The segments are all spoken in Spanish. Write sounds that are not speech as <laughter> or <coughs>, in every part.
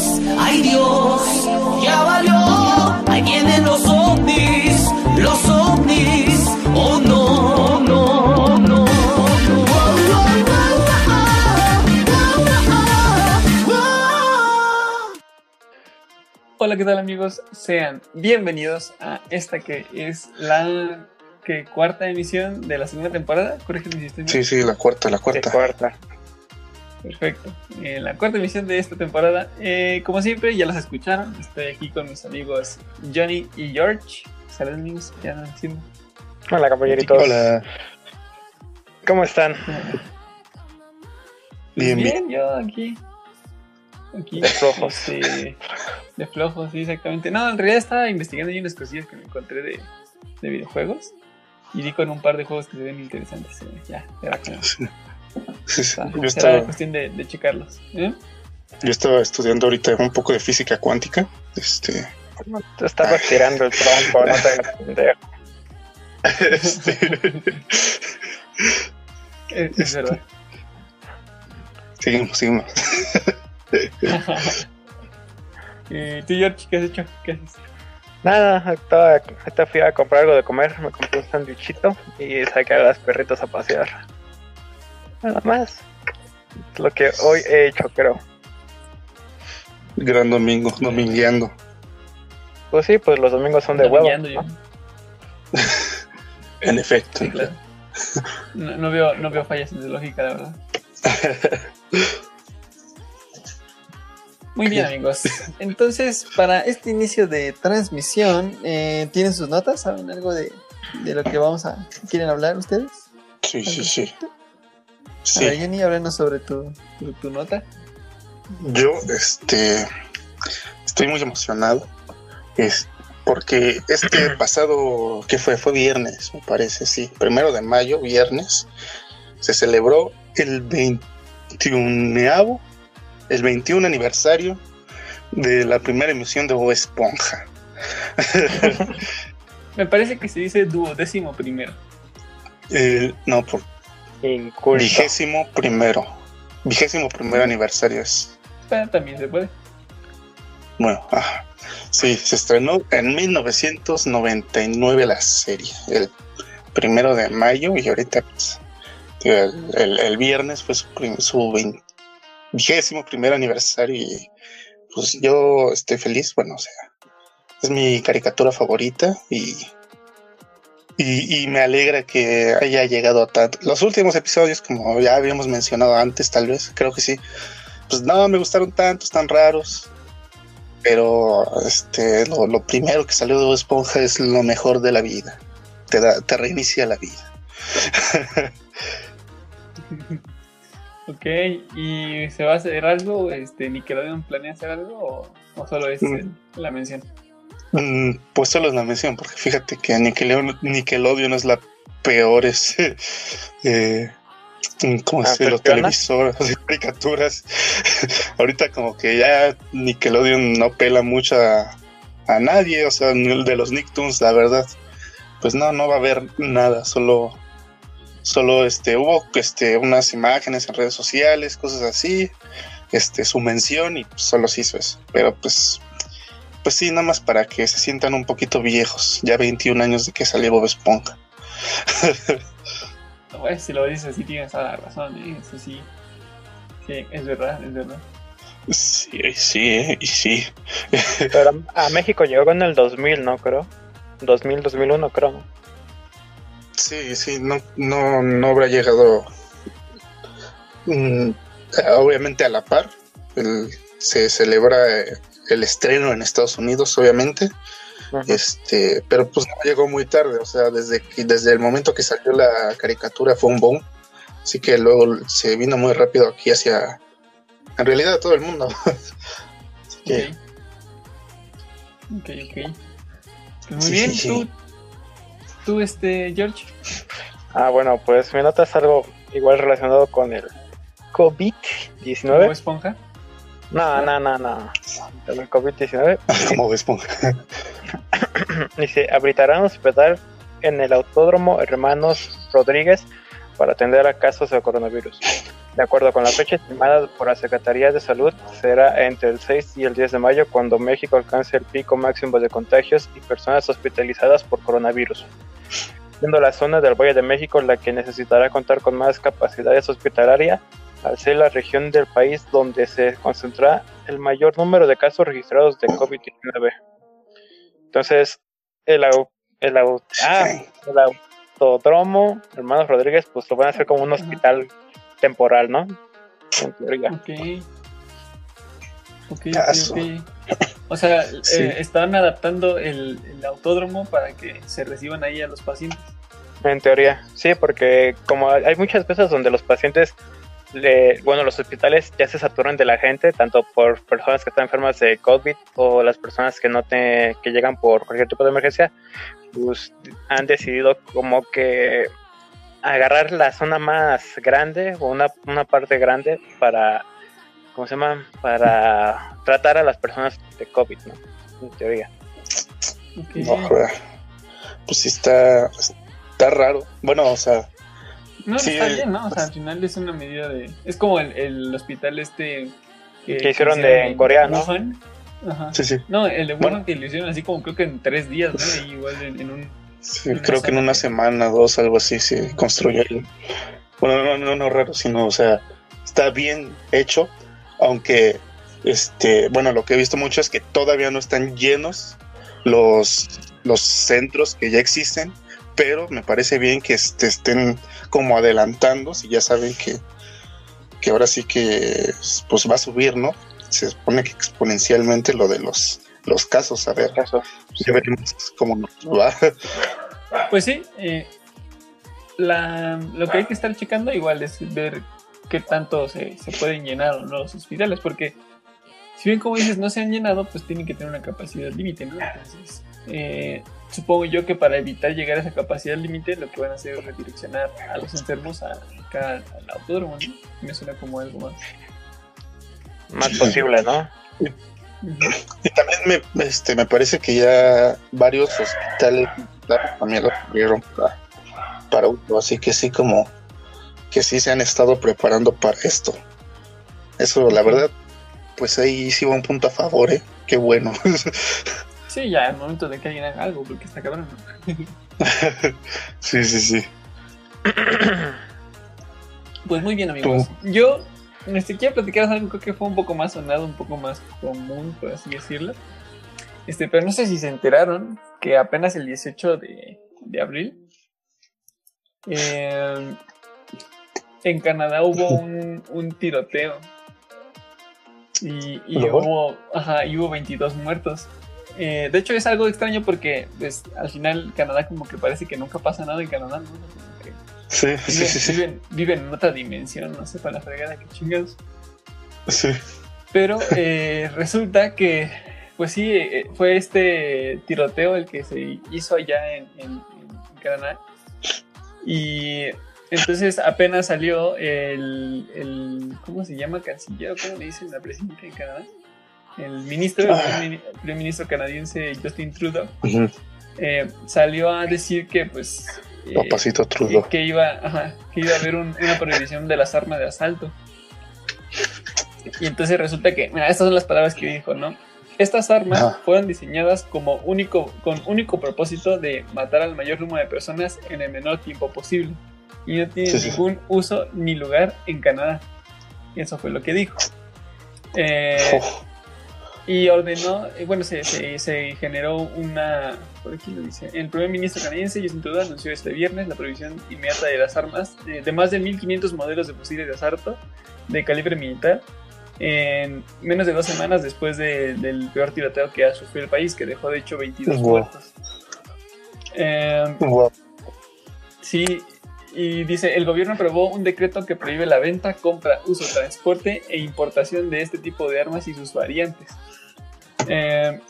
ovnis, ay Dios, ya valió. Ahí vienen los ovnis, los ovnis, oh no, no, no. Hola, ¿qué tal amigos? Sean bienvenidos a esta que es la que cuarta emisión de la segunda temporada. Corrígeme si estoy. Sí, sí, la cuarta, la cuarta. cuarta. Perfecto. En la cuarta emisión de esta temporada, eh, como siempre, ya las escucharon. Estoy aquí con mis amigos Johnny y George. Saludos amigos, ya no haciendo. Hola, compañeritos. Hola. ¿Cómo están? Bien, bien. yo aquí. Aquí. De flojos. este, de flojos, sí, exactamente. No, en realidad estaba investigando ahí unas cosillas que me encontré de, de videojuegos. Y di con un par de juegos que se ven interesantes. eh, Ya, era como. Sí, sí, Yo, estaba, cuestión de, de checarlos. ¿eh? yo estaba estudiando ahorita un poco de física cuántica. Este, Te estaba tirando el tronco, no te <laughs> este, Es, es verdad. seguimos, seguimos. <laughs> Eh, ¿Tú, George, qué has hecho? ¿Qué haces? Nada, ahorita, ahorita fui a comprar algo de comer, me compré un sándwichito y saqué a las perritas a pasear. Nada más. Es lo que hoy he hecho, creo. Gran domingo, domingueando. Pues sí, pues los domingos son de huevo. Domingueando yo. ¿no? <laughs> En efecto. Sí, claro. No, no veo, no veo fallas en su lógica, la verdad. <laughs> Muy bien, amigos. Entonces, para este inicio de transmisión, eh, ¿tienen sus notas? ¿Saben algo de, de lo que vamos a... ¿Quieren hablar ustedes? Sí, sí, sí. A ver, Sí, Jenny, háblanos sobre tu, tu, tu nota. yo este, estoy muy emocionado. Es porque este <clears throat> pasado, ¿qué fue? Fue viernes, me parece, sí. Primero de mayo, viernes, se celebró el 21 el 21 aniversario de la primera emisión de Bob Esponja. <laughs> Me parece que se dice duodécimo primero. No, por Inculto. vigésimo primero. Vigésimo primer aniversario es. También se puede. Bueno, ajá. sí, se estrenó en 1999 la serie, el primero de mayo y ahorita pues, el, el- el viernes fue su, vigésimo primer aniversario y pues yo estoy feliz, bueno, o sea, es mi caricatura favorita y, y, y me alegra que haya llegado a tanto. Los últimos episodios, como ya habíamos mencionado antes, tal vez, creo que sí, pues no, me gustaron tantos, tan raros. Pero este, lo, lo primero que salió de Esponja es lo mejor de la vida. Te, da, te reinicia la vida. <laughs> Ok, ¿y se va a hacer algo? Este, ¿Nickelodeon planea hacer algo o, o solo es Mm. el- la mención? Mm, pues solo es la mención, porque fíjate que Nickelodeon, Nickelodeon es la peor este, <laughs> eh, ¿cómo se dice? Los ¿Anfitriona? televisores, las caricaturas. <laughs> Ahorita como que ya Nickelodeon no pela mucho a, a nadie, o sea, ni el de los Nicktoons, la verdad. Pues no, no va a haber nada, solo solo este hubo este unas imágenes en redes sociales, cosas así, este su mención y pues, solo se hizo eso. Pero pues pues sí, nada más para que se sientan un poquito viejos, ya 21 años de que salió Bob Esponja. Bueno, si lo dices así tienes toda la razón, ¿eh? eso sí. Sí, es verdad, es verdad. Sí, sí, eh, sí. Pero a México llegó en el 2000, ¿no? Creo. 2000, 2001, creo. ¿no? Sí, sí, no, no, no habrá llegado mm, obviamente a la par. El- se celebra eh, el estreno en Estados Unidos, obviamente. Este, pero pues no llegó muy tarde, o sea, desde que, desde el momento que salió la caricatura fue un boom. Así que luego se vino muy rápido aquí hacia en realidad a todo el mundo. <laughs> Así que, Ok, ok. ok. Pues muy Sí, bien, sí, sí. tú, tú, este, George. Ah, bueno, pues mi nota es algo igual relacionado con el Bob COVID-19. Esponja. No, no, no, no. El COVID-19. <laughs> como ves, Esponja. <laughs> Dice, habilitarán un hospital en el Autódromo Hermanos Rodríguez para atender a casos de coronavirus. De acuerdo con la fecha estimada por la Secretaría de Salud, será entre el 6 y el 10 de mayo cuando México alcance el pico máximo de contagios y personas hospitalizadas por coronavirus, siendo la zona del Valle de México la que necesitará contar con más capacidades hospitalarias al ser la región del país donde se concentra el mayor número de casos registrados de COVID-19. Entonces, el, au- el, au- ah, el autodromo, hermanos Rodríguez, pues lo van a hacer como un hospital temporal, ¿no? En teoría. Ok. Ok, ok, Caso. ok. O sea, Sí. eh, estaban adaptando el, el autódromo para que se reciban ahí a los pacientes. En teoría, sí, porque como hay muchas cosas donde los pacientes, le- bueno, los hospitales ya se saturan de la gente, tanto por personas que están enfermas de COVID o las personas que no te, que llegan por cualquier tipo de emergencia, pues han decidido como que agarrar la zona más grande o una, una parte grande para, ¿cómo se llama? Para tratar a las personas de COVID, ¿no? En teoría. Ok. No, joder. pues sí está, está raro. Bueno, o sea, No, Sí, está bien, ¿no? O sea, al final es una medida de... Es como el, el hospital este... Que hicieron de- en Corea, ¿no? Wuhan. Ajá. sí, sí. No, el de Wuhan Bueno. que lo hicieron así como creo que en tres días, ¿no? Y igual en, en un... Sí, creo que en una semana, dos, algo así, se construyeron. Bueno, no, no, no raro, sino, o sea, está bien hecho, aunque, este, bueno, lo que he visto mucho es que todavía no están llenos los, los centros que ya existen, pero me parece bien que este, estén como adelantando, si ya saben que, que ahora sí que, pues va a subir, ¿no? Se supone que exponencialmente lo de los, los casos, a ver, Caso. ya veremos cómo nos va. Pues sí, eh, la, lo que hay que estar checando igual es ver qué tanto se, se pueden llenar o no los hospitales, porque si bien como dices no se han llenado, pues tienen que tener una capacidad límite, ¿no? Entonces, eh, supongo yo que para evitar llegar a esa capacidad límite, lo que van a hacer es redireccionar a los enfermos a, acá al, autódromo, ¿no? Me suena como algo más. Más posible, ¿no? Y también me, este, me parece que ya varios hospitales también lo abrieron para, para uso, así que sí como que sí se han estado preparando para esto. Eso, la verdad, pues ahí sí va un punto a favor, ¿eh? Qué bueno. <laughs> Sí, ya es momento de que alguien haga algo, porque está cabrón. <laughs> sí, sí, sí. <clears throat> Pues muy bien, amigos. Yo este, quiero platicar algo creo que fue un poco más sonado, un poco más común, por así decirlo. Este, pero no sé si se enteraron que apenas el 18 de, de abril eh, en Canadá hubo <laughs> un, un tiroteo y, y hubo, ajá, y hubo 22 muertos. Eh, de hecho es algo extraño porque pues, al final Canadá como que parece que nunca pasa nada en Canadá, ¿no? Como que Sí, viven, sí, sí. viven- viven en otra dimensión, no sé para la fregada que chingados. sí. Pero eh, resulta que, pues sí, eh, fue este tiroteo el que se hizo allá en, en- en Canadá. Y entonces apenas salió el, el- ¿cómo se llama? Canciller, ¿cómo le dicen la presidenta de Canadá? El ministro, el Ah. primer mini- primer ministro canadiense Justin Trudeau, Ujú. eh, salió a decir que pues... eh, Papacito Trudeau. que iba, ajá, que iba a haber un- una prohibición de las armas de asalto. Y entonces resulta que, mira, estas son las palabras que dijo, ¿no? Estas armas fueron diseñadas como único, con único propósito de matar al mayor número de personas en el menor tiempo posible. Y no tienen Sí, sí. ningún uso ni lugar en Canadá. Y eso fue lo que dijo. Eh, Uf, y ordenó, eh, bueno, se, se, se generó una, por aquí lo dice, el primer ministro canadiense Justin Trudeau anunció este viernes la prohibición inmediata de las armas eh, de más de 1.500 modelos de fusiles de asalto de calibre militar en menos de dos semanas después de- del peor tiroteo que ha sufrido el país, que dejó de hecho 22 Wow. muertos. Eh, guau. Sí, y dice, el gobierno aprobó un decreto que prohíbe la venta, compra, uso, transporte e importación de este tipo de armas y sus variantes. Eh,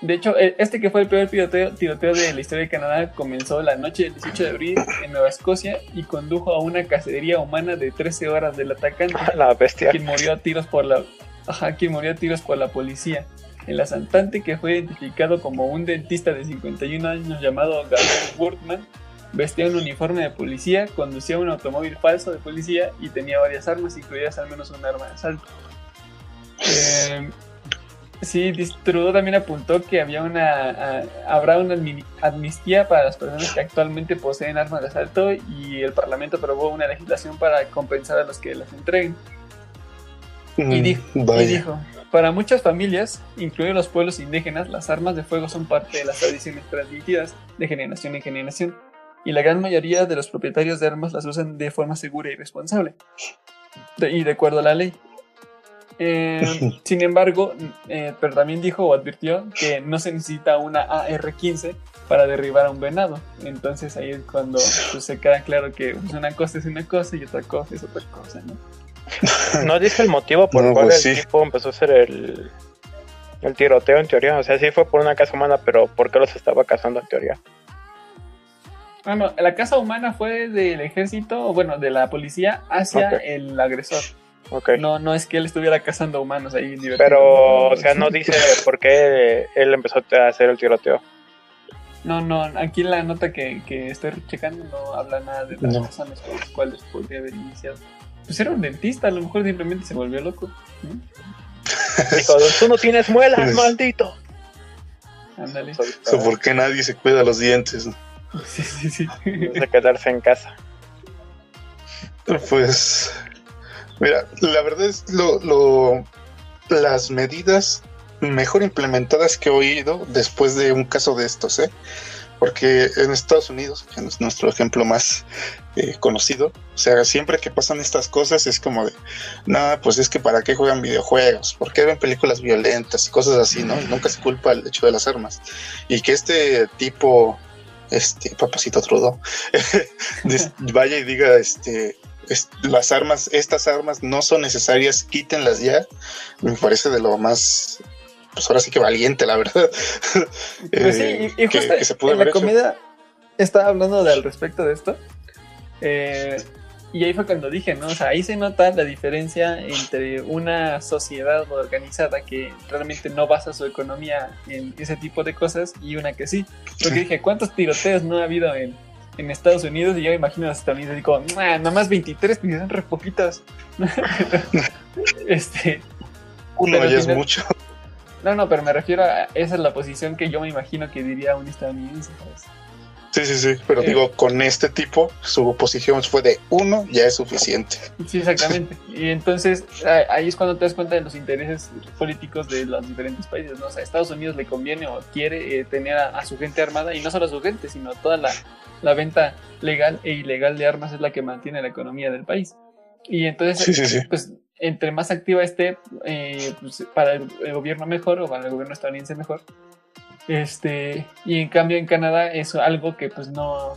de hecho, e- este que fue el peor tiroteo, tiroteo de la historia de Canadá comenzó la noche del 18 de abril en Nueva Escocia y condujo a una cacería humana de 13 horas del atacante <laughs> La bestia. quien murió a tiros por la ajá, quien murió a tiros por la policía. El asaltante, que fue identificado como un dentista de 51 años llamado Gabriel Wortman, vestía un uniforme de policía, conducía un automóvil falso de policía y tenía varias armas, incluidas al menos un arma de asalto. Eh, sí, Trudeau también apuntó que había una, a- habrá una amnistía para las personas que actualmente poseen armas de asalto y el Parlamento aprobó una legislación para compensar a los que las entreguen. Y, Mm, dijo, y vaya. dijo, para muchas familias, incluidos los pueblos indígenas, las armas de fuego son parte de las tradiciones transmitidas de generación en generación, y la gran mayoría de los propietarios de armas las usan de forma segura y responsable, y de acuerdo a la ley. Eh, <laughs> sin embargo, eh, pero también dijo o advirtió que no se necesita una AR-15 para derribar a un venado. Entonces ahí es cuando pues, se queda claro que pues, una cosa es una cosa y otra cosa es otra cosa, ¿no? No dice el motivo por No, el cual pues el sí. tipo empezó a hacer el, el tiroteo en teoría. O sea, sí fue por una casa humana, pero ¿por qué los estaba cazando en teoría? Ah, no, la casa humana fue del ejército, o bueno, de la policía hacia el agresor. No, no es que él estuviera cazando humanos ahí. divertido. Pero, o sea, no dice por qué él empezó a hacer el tiroteo. No, no, aquí en la nota que, que estoy checando no habla nada de las No. razones por las cuales podría haber iniciado. Pues era un dentista, a lo mejor simplemente se volvió loco. ¿no? Dijo, tú no tienes muelas, maldito. Ándale. Eso, ¿Por qué nadie se cuida los dientes? <laughs> Sí, sí, sí. De quedarse en casa. Pues, mira, la verdad es lo, lo- las medidas mejor implementadas que he oído después de un caso de estos, ¿eh? Porque en Estados Unidos, que es nuestro ejemplo más eh, conocido, o sea, siempre que pasan estas cosas es como de, no, pues es que para qué juegan videojuegos, por qué ven películas violentas y cosas así, ¿no? Y nunca se culpa el hecho de las armas. Y que este tipo, este, papacito Trudeau, <laughs> vaya y diga, este, es- las armas, estas armas no son necesarias, quítenlas ya. Me parece de lo más, pues ahora sí que valiente, la verdad. <laughs> Pues sí, Eh, y, y que- justo que se pudo en la comida estaba hablando de, al respecto de esto. eh, y ahí fue cuando dije, ¿no? O sea, ahí se nota la diferencia entre una sociedad organizada que realmente no basa su economía en ese tipo de cosas y una que sí. Porque dije, ¿cuántos tiroteos no ha habido en, en Estados Unidos? Y yo me imagino a los y digo, "Nah, nada más 23, pues son re poquitos. <laughs> este, Uno ya es mucho. no, no, pero me refiero a esa es la posición que yo me imagino que diría un estadounidense. ¿sabes? Sí, sí, sí. Pero Eh. digo, con este tipo, su posición fue de uno, ya es suficiente. Sí, exactamente. Y entonces a- ahí es cuando te das cuenta de los intereses políticos de los diferentes países. ¿no? O sea, a Estados Unidos le conviene o quiere eh, tener a, a su gente armada y no solo a su gente, sino toda la, la venta legal e ilegal de armas es la que mantiene la economía del país. Y entonces, Sí, sí, sí. pues entre más activa esté, eh, pues, para el, el gobierno mejor o para el gobierno estadounidense mejor. Este, y en cambio en Canadá es algo que pues no,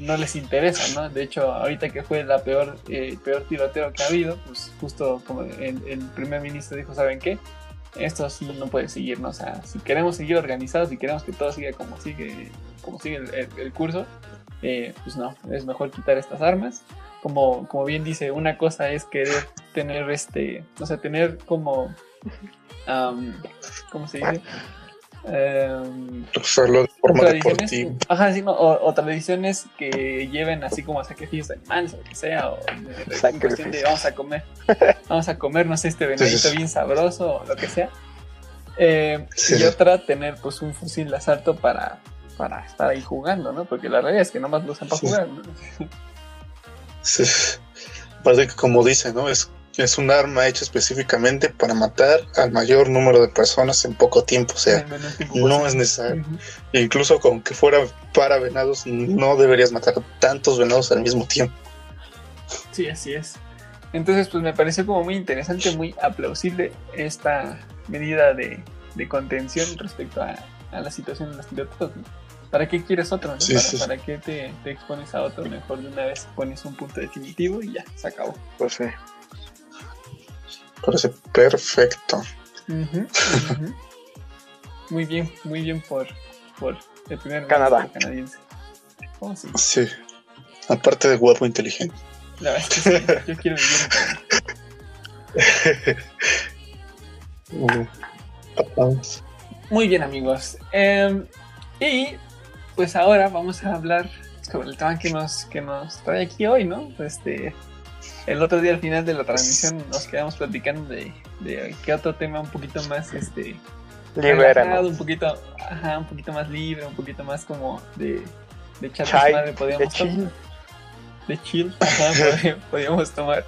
no les interesa, ¿no? De hecho, ahorita que fue la peor, eh, peor tiroteo que ha habido, pues justo como el, el primer ministro dijo, ¿saben qué? Esto no puede seguir. O sea, si queremos seguir organizados, si queremos que todo siga como sigue, como sigue el, curso, eh, pues no, es mejor quitar estas armas. Como, como bien dice, una cosa es querer tener este, o sea, tener como, am, ¿cómo se dice? Usarlo de forma tradiciones, deportiva. ajá, sí, no, o, o tradiciones que lleven así como a sacrificios de animales o lo que sea, o de, cuestión de vamos a comer, <laughs> vamos a comernos este venadito sí. bien sabroso o lo que sea. Eh, Sí. Y otra, tener pues un fusil de asalto para, para estar ahí jugando, ¿no? Porque la realidad es que nomás lo usan para jugar, ¿no? Sí. Aparte que como dice, ¿no? Es, es un arma hecha específicamente para matar al mayor número de personas en poco tiempo. O sea, En no es necesario. Incluso con que fuera para venados, no deberías matar tantos venados al mismo tiempo. Sí, así es. Entonces, pues me pareció como muy interesante, muy aplausible esta medida de, de contención respecto a, a la situación de los tiroteos. ¿no? ¿Para qué quieres otro? no? Sí, ¿Para, sí. para qué te, te expones a otro? Mejor de una vez pones un punto definitivo y ya, se acabó. Pues sí. Parece perfecto. Muy bien, muy bien por, por el primer Canadá. canadiense. Oh, sí. Sí. Aparte de guapo inteligente. La verdad es que sí, yo quiero vivir en. <laughs> Muy bien, amigos. Em, y pues ahora vamos a hablar sobre el tema que nos, que nos trae aquí hoy, ¿no? Este, el otro día al final de la transmisión <laughs> nos quedamos platicando de, de qué otro tema un poquito más, este, Libera, relajado, ¿no? un poquito, ajá, un poquito más libre, un poquito más como de, de echar Chai, desmadre de podíamos chill. tomar. De chill, ajá, <laughs> pod- podíamos tomar.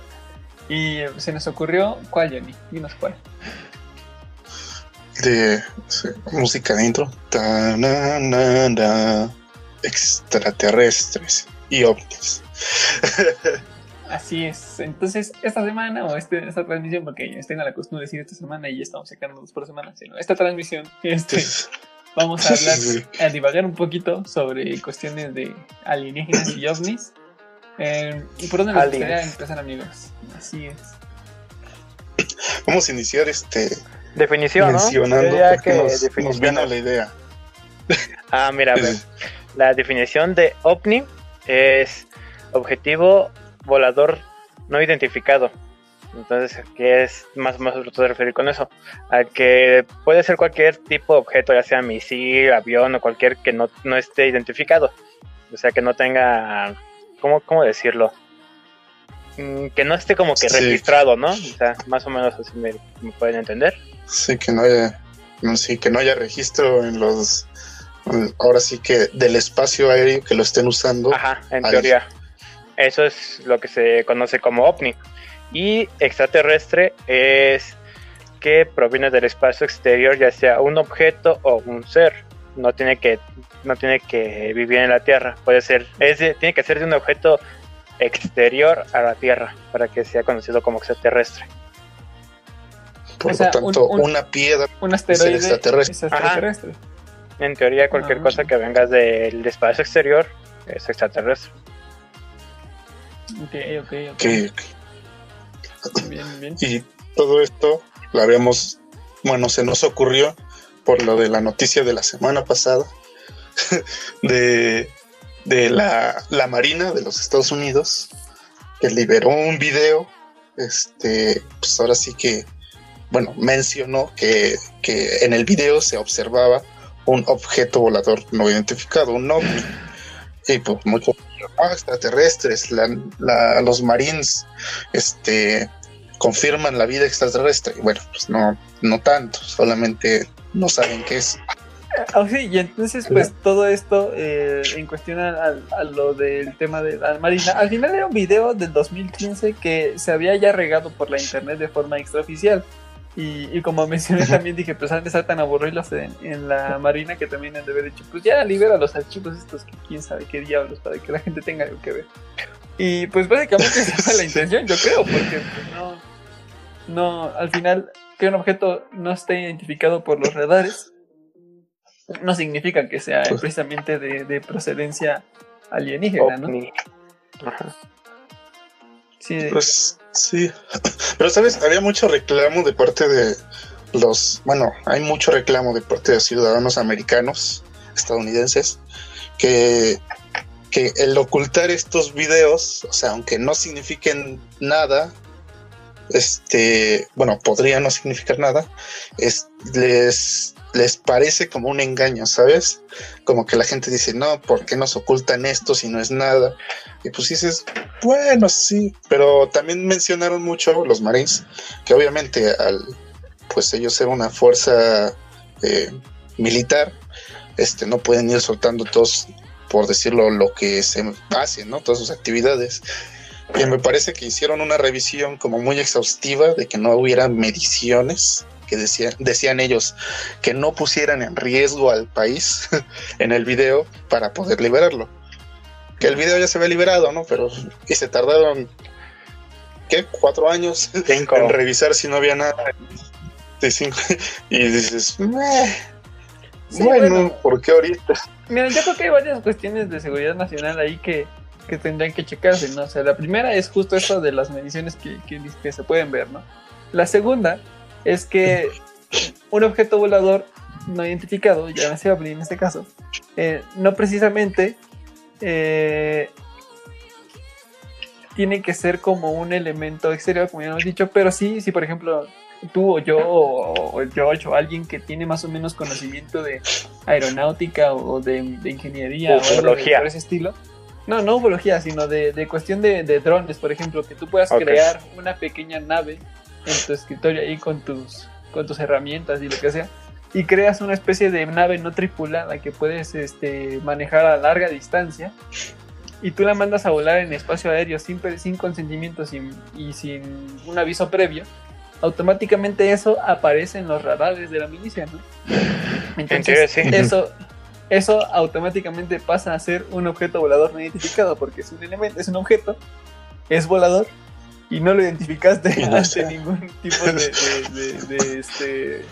Y eh, se nos ocurrió, ¿cuál, Johnny? Dinos cuál. De sí, música de intro. Ta, na, na, na. Extraterrestres y ovnis. <laughs> Así es. Entonces, esta semana, o este, esta transmisión, porque ya tengo la costumbre de decir esta semana y ya estamos sacando dos por semana, sino esta transmisión, <laughs> este, vamos a hablar, a divagar un poquito sobre cuestiones de alienígenas y ovnis. Eh, ¿Y por dónde nos gustaría empezar, amigos? Así es. Vamos a iniciar este Definición, mencionando porque que nos, nos definición. vino la idea. Ah, mira, a ver. Sí. <laughs> La definición de ovni es objetivo volador no identificado. Entonces, ¿qué es más o menos lo que te referir con eso? A que puede ser cualquier tipo de objeto, ya sea misil, avión o cualquier que no, no esté identificado. O sea, que no tenga, ¿cómo, cómo decirlo? Mm, Que no esté como que Sí. registrado, ¿no? O sea, más o menos así me, me pueden entender. Sí, que no haya, no, sí, que no haya registro en los, ahora sí que del espacio aéreo que lo estén usando. Ajá, en teoría. Eso es lo que se conoce como ovni. Y extraterrestre es que proviene del espacio exterior, ya sea un objeto o un ser. No tiene que, no tiene que vivir en la Tierra. Puede ser, es de- tiene que ser de un objeto exterior a la Tierra para que sea conocido como extraterrestre. Por O sea, lo tanto, un- un- una piedra. Un asteroide Es extraterrestre. es extraterrestre. En teoría, cualquier Ah. cosa que venga del espacio exterior es extraterrestre. Ok, ok, ok. que, Bien, bien. y todo esto lo habíamos, bueno, se nos ocurrió por lo de la noticia de la semana pasada <laughs> de, de la, la Marina de los Estados Unidos que liberó un video, este, pues ahora sí que, bueno, mencionó que, que en el video se observaba un objeto volador no identificado, un ovni. Y pues muchos extraterrestres, la- la- los marines, este, confirman la vida extraterrestre. Bueno, pues no, no tanto, solamente no saben qué es. Ah, sí, y entonces, pues todo esto eh, en cuestión a- a lo del tema de la Marina. Al final era un video del 2015 que se había ya regado por la internet de forma extraoficial. Y, y como mencioné también dije, pues han de estar tan aburridos en, en la Marina que también han de haber dicho, pues ya libera los archivos estos que quién sabe qué diablos para que la gente tenga algo que ver. Y pues básicamente esa fue la intención, yo creo, porque pues, no, no, al final que un objeto no esté identificado por los radares no significa que sea Pues- precisamente de, de procedencia alienígena, ¿no? Ajá. Sí, Pues sí. Pero sabes, había mucho reclamo de parte de los, bueno, hay mucho reclamo de parte de ciudadanos americanos, estadounidenses, que, que el ocultar estos videos, o sea, aunque no signifiquen nada, este, bueno, podría no significar nada, es, les, les parece como un engaño, ¿sabes? Como que la gente dice, no, ¿por qué nos ocultan esto si no es nada? Y pues dices, bueno, sí, pero también mencionaron mucho los Marines, que obviamente al, pues ellos ser una fuerza eh, militar, este, no pueden ir soltando todos, por decirlo, lo que se hace, ¿no? Todas sus actividades. Y me parece que hicieron una revisión como muy exhaustiva de que no hubiera mediciones, que decían, decían ellos que no pusieran en riesgo al país <laughs> en el video para poder liberarlo. Que el video ya se había liberado, ¿no? Pero y se tardaron, ¿qué? Cuatro años Cinco. en revisar si no había nada. De cinco- y dices, "Meh, Sí, bueno, bueno. ¿por qué ahorita? Mira, yo creo que hay varias cuestiones de seguridad nacional ahí que, que tendrían que checarse, ¿no? O sea, la primera es justo eso de las mediciones que, que, que se pueden ver, ¿no? La segunda es que un objeto volador no identificado, ya se ovni en este caso, eh, no precisamente eh, tiene que ser como un elemento exterior, como ya hemos dicho, pero sí, si por ejemplo tú o yo o, o George o alguien que tiene más o menos conocimiento de aeronáutica o de, de ingeniería o de- por ese estilo, No, no ufología, sino de, de cuestión de, de drones, por ejemplo, que tú puedas crear una pequeña nave en tu escritorio ahí con tus, con tus herramientas y lo que sea, y creas una especie de nave no tripulada que puedes este, manejar a larga distancia, y tú la mandas a volar en espacio aéreo sin, sin consentimiento sin- y sin un aviso previo, automáticamente eso aparece en los radares de la milicia, ¿no? En teoría, sí. eso, eso automáticamente pasa a ser un objeto volador no identificado, porque es un elemento, es un objeto, es volador, y no lo identificaste <laughs> está. ningún tipo de, de- de- de, este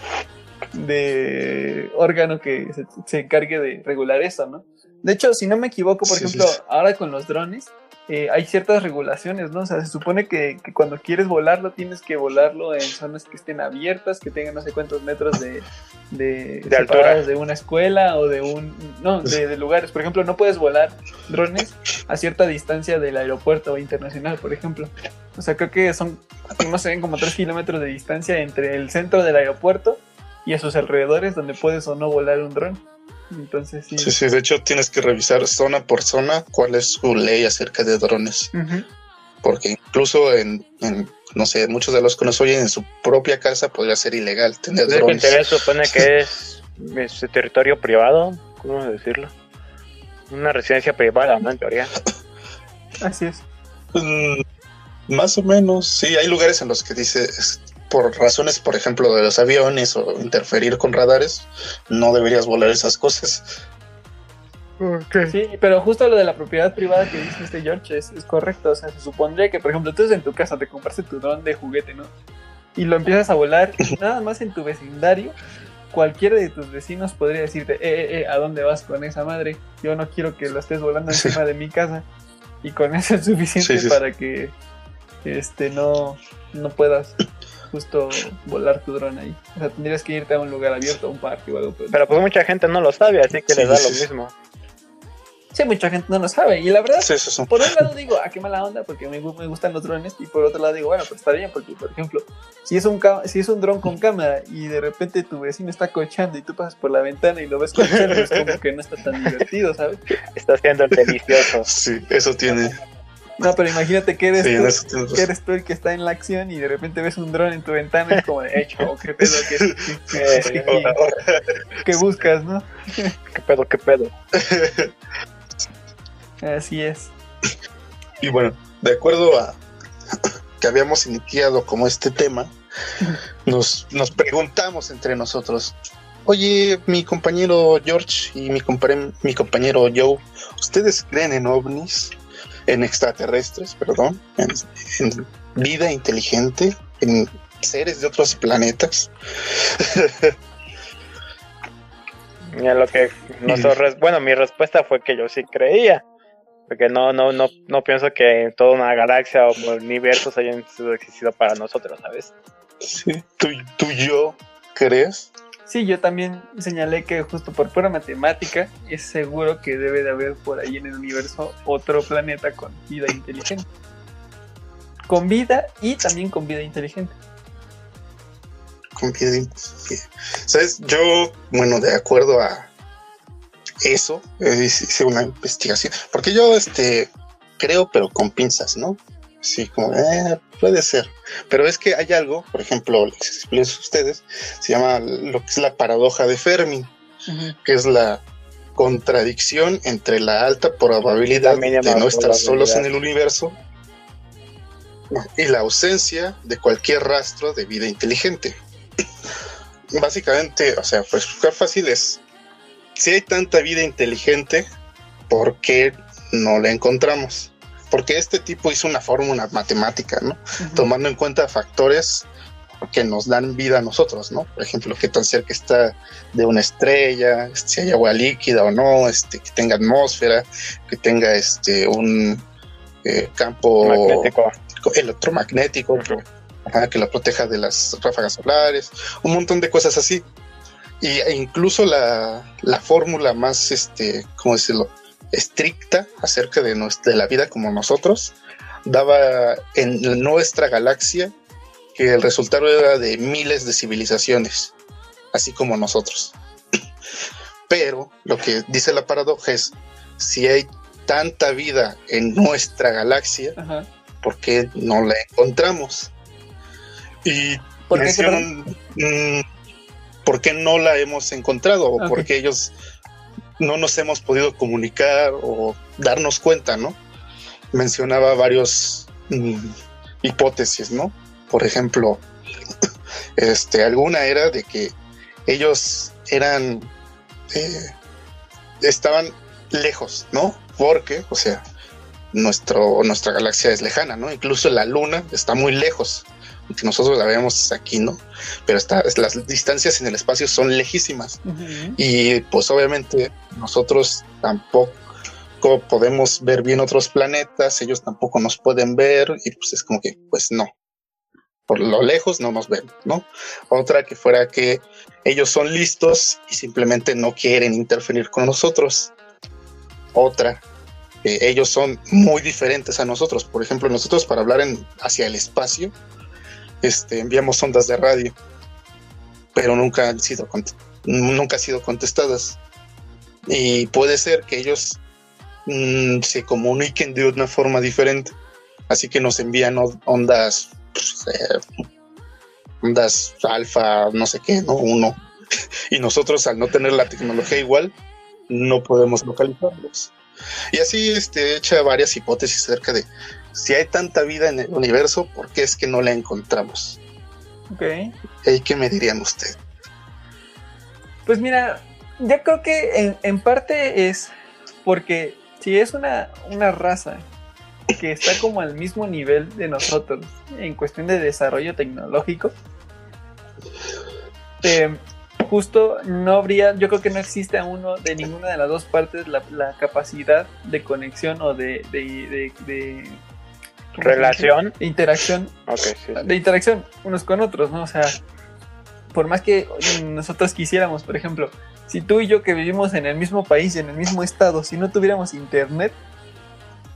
de órgano que se, se encargue de regular eso, ¿no? De hecho, si no me equivoco, por Sí, ejemplo, sí. ahora con los drones, eh, hay ciertas regulaciones, ¿no? O sea, se supone que, que cuando quieres volarlo, tienes que volarlo en zonas que estén abiertas, que tengan no sé cuántos metros de, de, De altura. de una escuela o de un... No, de, de lugares. Por ejemplo, no puedes volar drones a cierta distancia del aeropuerto internacional, por ejemplo. O sea, creo que son, no sé, como 3 kilómetros de distancia entre el centro del aeropuerto y a sus alrededores donde puedes o no volar un dron. Entonces, sí. Sí, sí, de hecho tienes que revisar zona por zona cuál es su ley acerca de drones, porque incluso en, en, no sé, muchos de los que nos oyen en su propia casa podría ser ilegal tener Entonces, drones. teoría supone que <laughs> es, es territorio privado, ¿cómo decirlo? Una residencia privada, ¿no? En teoría. Así es. Mm, más o menos, sí, hay lugares en los que dice, por razones, por ejemplo, de los aviones o interferir con radares, no deberías volar esas cosas. Sí, pero justo lo de la propiedad privada que dice este George es, es correcto. O sea, se supondría que, por ejemplo, tú en tu casa te compraste tu dron de juguete, ¿no? Y lo empiezas a volar nada más en tu vecindario. Cualquiera de tus vecinos podría decirte, eh, eh, eh, ¿a dónde vas con esa madre? Yo no quiero que lo estés volando encima de mi casa. Y con eso es suficiente Sí, sí, sí. para que este no, no puedas justo volar tu dron ahí. O sea, tendrías que irte a un lugar abierto, a un parque o algo. por el Pero pues mucha gente no lo sabe, así que Sí, les da sí, lo sí. mismo. Sí, mucha gente no lo sabe. Y la verdad, Sí, eso es un- por un lado digo, ah, qué mala onda, porque me, me gustan los drones. Y por otro lado digo, bueno, pues está bien, porque por ejemplo, si es un ca- si es un dron con cámara y de repente tu vecino está cochando y tú pasas por la ventana y lo ves cochando, es como que no está tan divertido, ¿sabes? Está haciendo el delicioso. Sí, eso tiene. No, pero imagínate que eres, Sí, tú, que eres tú el que está en la acción y de repente ves un dron en tu ventana, es como de, chavo, qué pedo, qué, buscas, ¿no? ¿Qué pedo, qué pedo? Así es. Y bueno, de acuerdo a que habíamos iniciado como este tema, nos, nos preguntamos entre nosotros, oye, mi compañero George y mi, mi compañero Joe, ¿ustedes creen en ovnis? En extraterrestres, perdón, en, en vida inteligente, en seres de otros planetas. <laughs> Lo que res- bueno, mi respuesta fue que yo sí creía. Porque no, no, no, no pienso que toda una galaxia o universos hayan sido existido para nosotros, ¿sabes? Sí. ¿Tú, tú y yo crees? Sí, yo también señalé que justo por pura matemática es seguro que debe de haber por ahí en el universo otro planeta con vida inteligente. Con vida y también con vida inteligente. con vida inteligente. ¿Sabes? Yo, bueno, de acuerdo a eso, eh, hice hice una investigación. Porque yo, este, creo, pero con pinzas, ¿no? Sí, como, eh, puede ser. Pero es que hay algo, por ejemplo, les explico a ustedes, se llama lo que es la paradoja de Fermi, que es la contradicción entre la alta probabilidad de no estar solos en el universo y la ausencia de cualquier rastro de vida inteligente. <coughs> Básicamente, o sea, pues buscar fácil es, si hay tanta vida inteligente, ¿por qué no la encontramos? Porque este tipo hizo una fórmula matemática, ¿no? Tomando en cuenta factores que nos dan vida a nosotros, ¿no? Por ejemplo, qué tan cerca está de una estrella, si hay agua líquida o no, este, que tenga atmósfera, que tenga este un eh, campo Magnético. electromagnético, ajá, que la proteja de las ráfagas solares, un montón de cosas así. Y, e incluso la, la fórmula más, este, ¿cómo decirlo?, estricta acerca de, nuestra, de la vida como nosotros, daba en nuestra galaxia que el resultado era de miles de civilizaciones, así como nosotros. <clears throat> Pero lo que dice la paradoja es, si hay tanta vida en nuestra galaxia, Ajá. ¿por qué no la encontramos? Y ¿Por qué, mencionan, mm, ¿por qué no la hemos encontrado? ¿O por qué ellos no nos hemos podido comunicar o darnos cuenta, ¿no? Mencionaba varios mm, hipótesis, ¿no? Por ejemplo, <clears throat> este, alguna era de que ellos eran, eh, estaban lejos, ¿no? Porque, o sea, nuestro, nuestra galaxia es lejana, ¿no? Incluso la luna está muy lejos, nosotros la veamos aquí, ¿no? Pero está, las distancias en el espacio son lejísimas. Y pues obviamente nosotros tampoco podemos ver bien otros planetas, ellos tampoco nos pueden ver y pues es como que pues no. Por lo lejos no nos ven, ¿no? Otra que fuera que ellos son listos y simplemente no quieren interferir con nosotros. Otra que ellos son muy diferentes a nosotros. Por ejemplo, nosotros para hablar en, hacia el espacio, este, enviamos ondas de radio, pero nunca han sido nunca han sido contestadas. Y puede ser que ellos mm, se comuniquen de una forma diferente. Así que nos envían ondas, pues, eh, ondas alfa, no sé qué, ¿no? Uno. <laughs> Y nosotros, al no tener la tecnología igual, no podemos localizarlos. Y así este, echa varias hipótesis acerca de si hay tanta vida en el universo, ¿por qué es que no la encontramos? Ok. ¿Y qué me dirían ustedes? Pues mira, yo creo que en, en parte es porque si es una, una raza que está como al mismo nivel de nosotros en cuestión de desarrollo tecnológico, eh, justo no habría, yo creo que no existe a uno de ninguna de las dos partes la, la capacidad de conexión o de, de, de- de-. Relación. Interacción Ok, sí. de interacción unos con otros, ¿no? O sea, por más que nosotros quisiéramos, por ejemplo, si tú y yo que vivimos en el mismo país, en el mismo estado, si no tuviéramos internet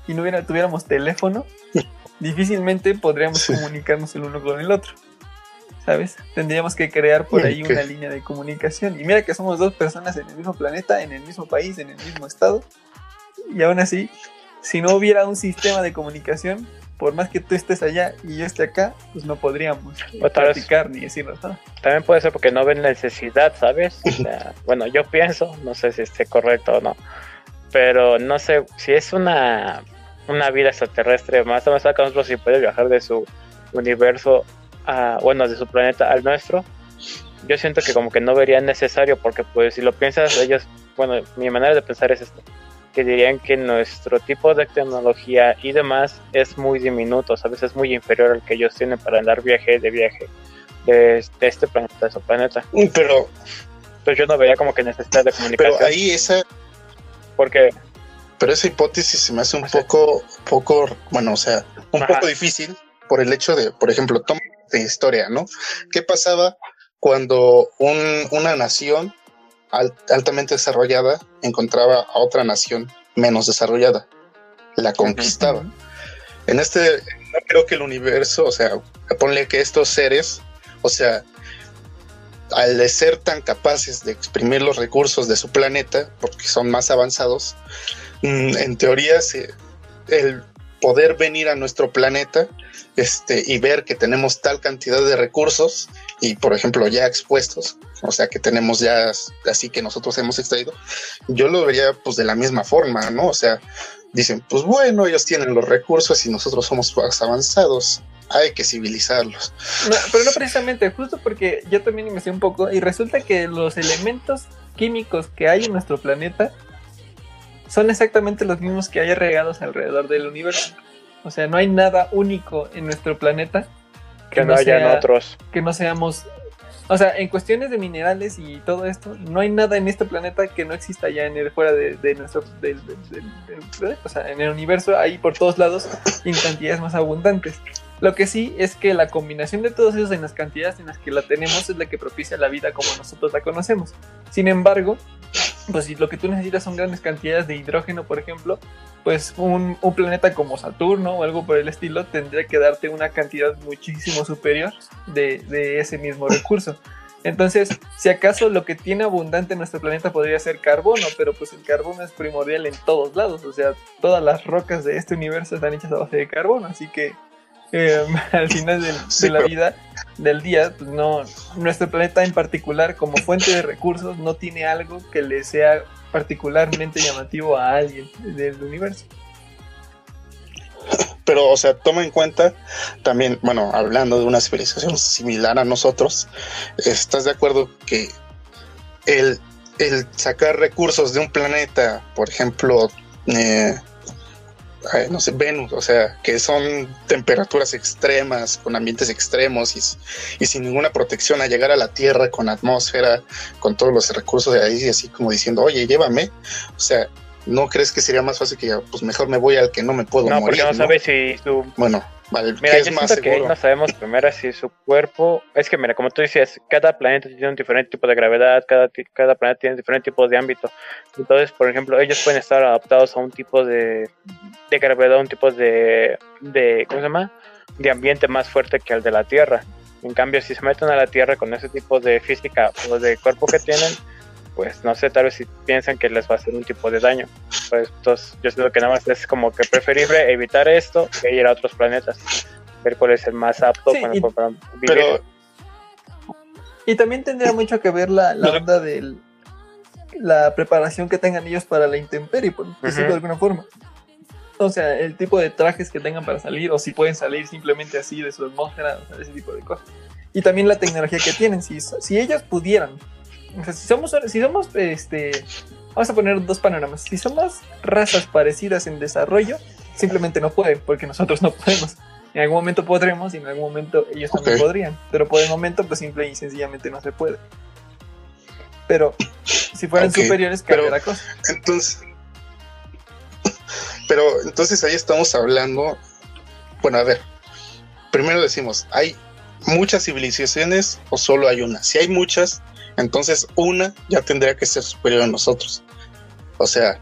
y no hubiera, tuviéramos teléfono, <laughs> difícilmente podríamos Sí. comunicarnos el uno con el otro. ¿Sabes? Tendríamos que crear por ahí una línea de comunicación. Y mira que somos dos personas en el mismo planeta, en el mismo país, en el mismo estado. Y aún así, si no hubiera un sistema de comunicación, por más que tú estés allá y yo esté acá, pues no podríamos O tal vez- platicar ni decirnos nada. También puede ser porque no ven necesidad, ¿sabes? O sea, <laughs> bueno, yo pienso, no sé si esté correcto o no, pero no sé si es una, una vida extraterrestre, más o menos acá nosotros si puede viajar de su universo a, bueno, de su planeta al nuestro, yo siento que como que no vería necesario porque pues si lo piensas ellos, bueno, mi manera de pensar es esto, que dirían que nuestro tipo de tecnología y demás es muy diminuto, ¿sabes? Es muy inferior al que ellos tienen para andar viaje de viaje de, de este planeta a su planeta. Pero, Entonces yo no veía como que necesidad de comunicación. pero ahí esa, porque pero esa hipótesis se me hace un O sea- poco, poco, bueno, o sea, un Ajá. poco difícil por el hecho de, por ejemplo, toma de historia, ¿no? ¿Qué pasaba cuando un- una nación altamente desarrollada encontraba a otra nación menos desarrollada? La conquistaba. Ujú. En este, no creo que el universo, o sea, ponle que estos seres, o sea, al de ser tan capaces de exprimir los recursos de su planeta, porque son más avanzados, mm, en teoría el poder venir a nuestro planeta este, y ver que tenemos tal cantidad de recursos y, por ejemplo, ya expuestos, o sea, que tenemos ya así que nosotros hemos extraído, yo lo vería pues de la misma forma, ¿no? O sea, dicen, pues bueno, ellos tienen los recursos y nosotros somos más avanzados, hay que civilizarlos. Pero no precisamente, justo porque yo también investigué un poco y resulta que los elementos químicos que hay en nuestro planeta son exactamente los mismos que hay regados alrededor del universo. O sea, no hay nada único en nuestro planeta que no hayan sea- otros. que no seamos. O sea, en cuestiones de minerales y todo esto, no hay nada en este planeta que no exista ya en el fuera de, de nuestro planeta. O sea, en el universo, ahí por todos lados, y en cantidades más abundantes. Lo que sí es que la combinación de todos esos en las cantidades en las que la tenemos es la que propicia la vida como nosotros la conocemos. Sin embargo, pues si lo que tú necesitas son grandes cantidades de hidrógeno, por ejemplo, pues un, planeta como Saturno o algo por el estilo tendría que darte una cantidad muchísimo superior de, de ese mismo recurso. Entonces, si acaso lo que tiene abundante en nuestro planeta podría ser carbono, pero pues el carbono es primordial en todos lados, o sea, todas las rocas de este universo están hechas a base de carbono, así que eh, <laughs> al final del- Sí, de la pero- vida, del día, pues no, nuestro planeta en particular como fuente de recursos no tiene algo que le sea particularmente llamativo a alguien del universo. Pero, o sea, toma en cuenta también, bueno, hablando de una civilización similar a nosotros, ¿estás de acuerdo que el, el sacar recursos de un planeta, por ejemplo, eh, eh, no sé, Venus, o sea, que son temperaturas extremas, con ambientes extremos y, y sin ninguna protección a llegar a la Tierra con atmósfera, con todos los recursos de ahí, y así como diciendo, oye, llévame, o sea, ¿no crees que sería más fácil que ya, pues mejor me voy al que no me puedo No, morir? porque no ¿no? sabes si su Bueno, vale, Mira, ¿qué yo siento que no sabemos primero si su cuerpo. Es que, mira, como tú dices, cada planeta tiene un diferente tipo de gravedad, cada, cada planeta tiene diferente tipo de ámbito. Entonces, por ejemplo, ellos pueden estar adaptados a un tipo de, de gravedad, un tipo de, de. ¿Cómo se llama? De ambiente más fuerte que el de la Tierra. En cambio, si se meten a la Tierra con ese tipo de física o de cuerpo que tienen, pues no sé, tal vez si piensan que les va a hacer un tipo de daño. Pues entonces, yo siento que nada más es como que preferible evitar esto que ir a otros planetas. Ver cuál es el más apto Sí, para, y- para vivir. Pero, Y también tendría mucho que ver la, la onda de la preparación que tengan ellos para la intemperie, por decirlo Ujú. de alguna forma. O sea, el tipo de trajes que tengan para salir, o si pueden salir simplemente así de su atmósfera, o sea, ese tipo de cosas. Y también la tecnología que tienen. Si, si ellos pudieran, o sea, si somos, si somos, este, vamos a poner dos panoramas. Si somos razas parecidas en desarrollo, simplemente no pueden, porque nosotros no podemos. En algún momento podremos y en algún momento ellos también podrían. Pero por el momento, pues simple y sencillamente no se puede. Pero si fueran superiores, cambia la cosa. entonces, pero entonces ahí estamos hablando, bueno, a ver, primero decimos, ¿hay muchas civilizaciones o solo hay una? Si hay muchas, entonces una ya tendría que ser superior a nosotros. O sea,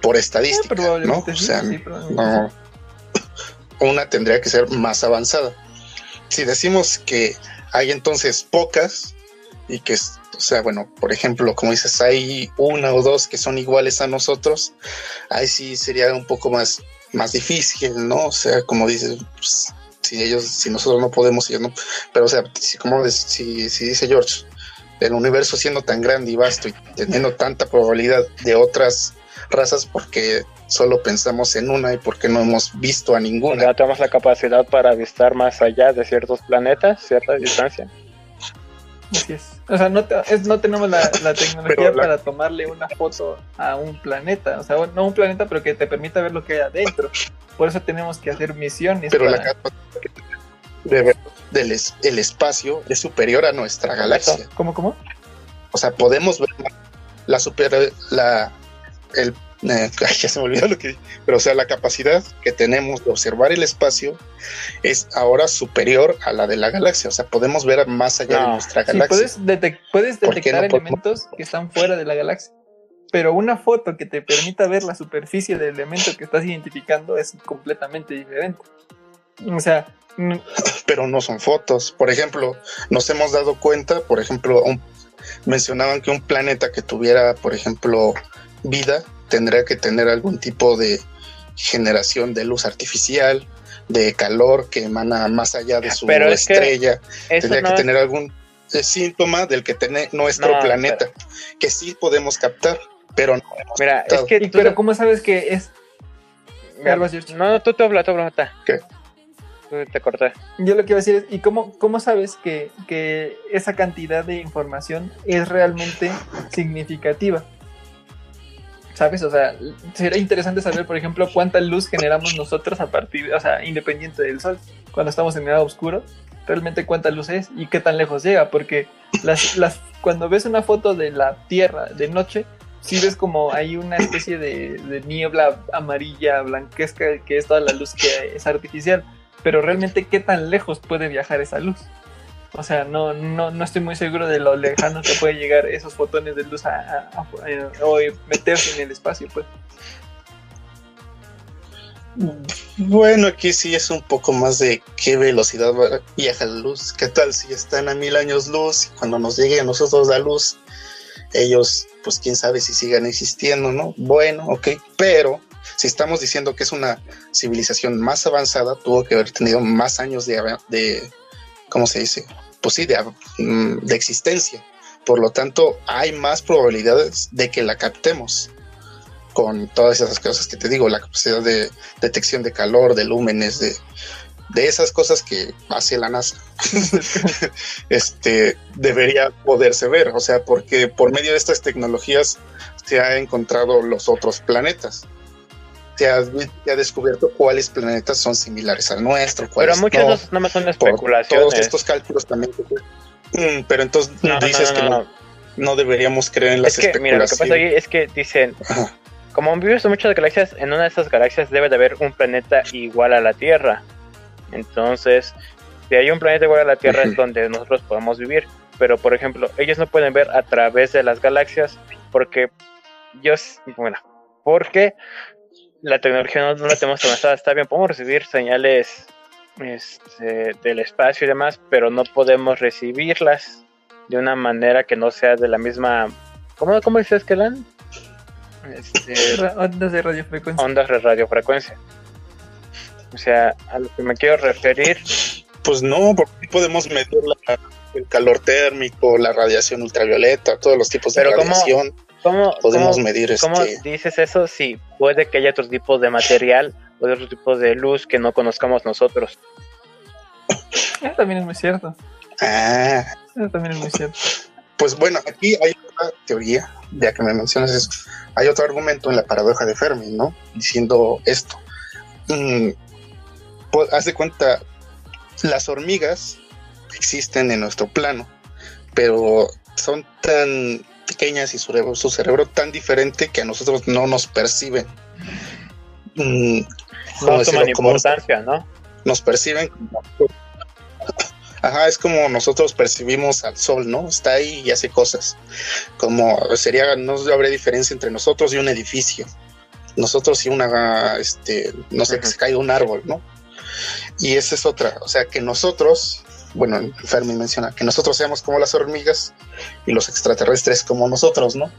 por estadística, ¿no? Eh, probablemente O sea, sí, no, <laughs> una tendría que ser más avanzada. Si decimos que hay entonces pocas y que, o sea, bueno, por ejemplo, como dices, hay una o dos que son iguales a nosotros, ahí sí sería un poco más, más difícil, ¿no? O sea, como dices, pues, si ellos, si nosotros no podemos, ellos no, pero o sea, si, como si, si dice George, el universo siendo tan grande y vasto y teniendo tanta probabilidad de otras razas, porque solo pensamos en una y porque no hemos visto a ninguna. Ya tenemos la capacidad para avistar más allá de ciertos planetas, cierta distancia. Así es. O sea, no, te- es- no tenemos la, la <laughs> tecnología la- para tomarle una foto a un planeta. O sea, no un planeta, pero que te permita ver lo que hay adentro. Por eso tenemos que hacer misiones. pero la para- capacidad que tenemos de ver del es- el espacio es superior a nuestra galaxia. ¿Cómo, cómo? O sea, podemos ver la super la el eh, <laughs> ya se me olvidó lo que dije. pero o sea, la capacidad que tenemos de observar el espacio es ahora superior a la de la galaxia, o sea, podemos ver más allá de nuestra Sí, galaxia. puedes, detec- puedes ¿Por qué detectar no elementos que están fuera de la galaxia. Pero una foto que te permita ver la superficie del elemento que estás identificando es completamente diferente. O sea, pero no son fotos. Por ejemplo, nos hemos dado cuenta, por ejemplo, un- mencionaban que un planeta que tuviera, por ejemplo, vida, tendría que tener algún tipo de generación de luz artificial, de calor que emana más allá de su Pero es que estrella, tendría no que es- tener algún eh, síntoma del que tiene nuestro No, planeta, que sí podemos captar, pero no hemos Mira, es que pero ¿cómo sabes que es? mira, Algo así, George. no, no, tú te hablas, tú hablas. ¿Qué? Te corté. Yo lo que iba a decir es, ¿y cómo, cómo sabes que, que esa cantidad de información es realmente significativa? ¿Sabes? O sea, sería interesante saber, por ejemplo, cuánta luz generamos nosotros a partir, o sea, independiente del sol, cuando estamos en lado oscuro, realmente cuánta luz es y qué tan lejos llega, porque las, las, cuando ves una foto de la Tierra de noche, sí ves como hay una especie de, de niebla amarilla, blanquesca, que es toda la luz que es artificial pero realmente qué tan lejos puede viajar esa luz. O sea, no, no, no estoy muy seguro de lo lejano que puede llegar esos fotones de luz a, meterse en el espacio, pues. Bueno, aquí sí es un poco más de qué velocidad viaja la luz. ¿Qué tal si están a mil años luz y cuando nos llegue a nosotros la luz, ellos, pues quién sabe si sigan existiendo, ¿no? Bueno, ok, pero si estamos diciendo que es una civilización más avanzada, tuvo que haber tenido más años de, ¿cómo se dice? Pues sí, de, mm, de existencia. Por lo tanto, hay más probabilidades de que la captemos con todas esas cosas que te digo, la capacidad de detección de calor, de lúmenes, de, de esas cosas que hace la NASA, <laughs> este, debería poderse ver, o sea, porque por medio de estas tecnologías se ha encontrado los otros planetas. Se ha, se ha descubierto cuáles planetas son similares al nuestro. Pero muchos no. no, son Por especulaciones. todos estos cálculos también. Mm, pero entonces No, no, dices no, que no, no, deberíamos creer en las Es que, mira, lo que pasa especulaciones. ahí es que dicen, Ajá. como han visto muchas galaxias, en una de esas galaxias debe de haber un planeta igual a la Tierra. Entonces, si hay un planeta igual a la Tierra es donde nosotros podemos vivir. Pero, por ejemplo, ellos no pueden ver a través de las galaxias porque ellos, bueno, porque la tecnología no, no la tenemos avanzada. Está bien, podemos recibir señales este, del espacio y demás, pero no podemos recibirlas de una manera que no sea de la misma... ¿Cómo, cómo dices, Kelan? Este, <laughs> Ra- Ondas de radiofrecuencia. ondas de radiofrecuencia. O sea, a lo que me quiero referir, Pues no, porque podemos medir la- el calor térmico, la radiación ultravioleta, todos los tipos de Pero ¿cómo- radiación. ¿cómo, Podemos cómo, medir cómo este. dices eso? Si puede que haya otro tipo de material o de otro tipo de luz que no conozcamos nosotros. Eso también es muy cierto. Ah, Eso también es muy cierto. pues bueno, aquí hay otra teoría, ya que me mencionas eso. Hay otro argumento en la paradoja de Fermi, ¿no? Diciendo esto. Mm, pues, haz de cuenta, las hormigas existen en nuestro plano, pero son tan pequeñas y su cerebro, su cerebro tan diferente que a nosotros no nos perciben. Mm, ¿cómo No decirlo? toman Como importancia, ¿no? nos perciben como Ajá, es como nosotros percibimos al sol, ¿no? Está ahí y hace cosas. Como sería, no habría diferencia entre nosotros y un edificio. Nosotros y una, este, no sé, que se caiga un árbol, ¿no? Y esa es otra. O sea, que nosotros, bueno, Fermi menciona, que nosotros seamos como las hormigas y los extraterrestres como nosotros, ¿no?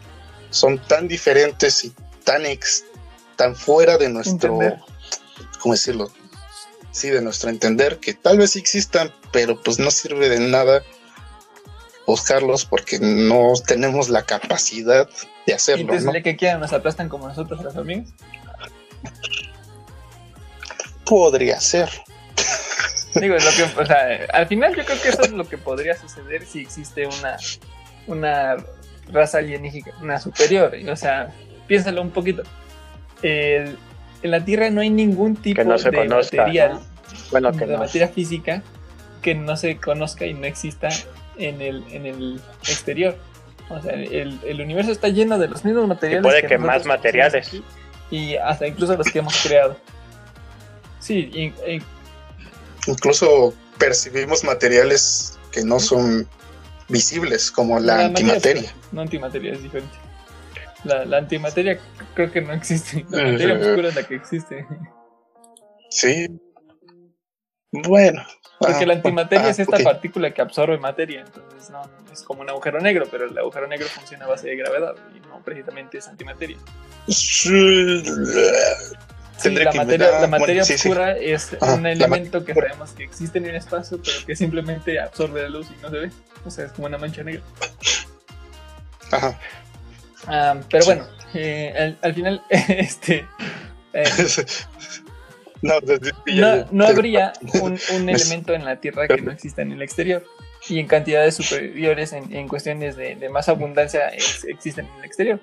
Son tan diferentes y tan ex, tan fuera de nuestro, Entender. ¿cómo decirlo? Sí, de nuestro entender, que tal vez sí existan, pero pues no sirve de nada buscarlos porque no tenemos la capacidad de hacerlo, entonces, ¿no? ¿le que quieran nos aplastan como nosotros las hormigas? Podría ser. Digo, lo que, o sea, al final yo creo que eso es lo que podría suceder si existe una, una raza alienígena, una superior. O sea, piénsalo un poquito. El- en la Tierra no hay ningún tipo Que no se de conozca, material, ¿no? Bueno, que de no. materia física que no se conozca y no exista en el, en el exterior. O sea, el, el universo está lleno de los mismos materiales. puede que nosotros más materiales. aquí, y hasta incluso los que hemos creado. Sí, y- y Incluso percibimos materiales que no son visibles, como la, materia antimateria. no antimateria, es diferente. La, la antimateria creo que no existe. La materia oscura es la que existe. Sí. Bueno. Porque ah, la antimateria ah, es esta partícula que absorbe materia. Entonces no, es como un agujero negro, pero el agujero negro funciona a base de gravedad y no precisamente es antimateria. Sí, la que materia, la materia bueno, sí, sí. oscura es Ajá, un la elemento que oscura. sabemos que existe en el espacio, pero que simplemente absorbe la luz y no se ve. O sea, es como una mancha negra. Ajá. Ah, pero bueno, eh, al, al final, <laughs> este, eh, <laughs> no, desde- no, no habría un, un <laughs> elemento en la Tierra que no exista en el exterior. Y en cantidades superiores, en, en cuestiones de, de más abundancia, es- existen en el exterior.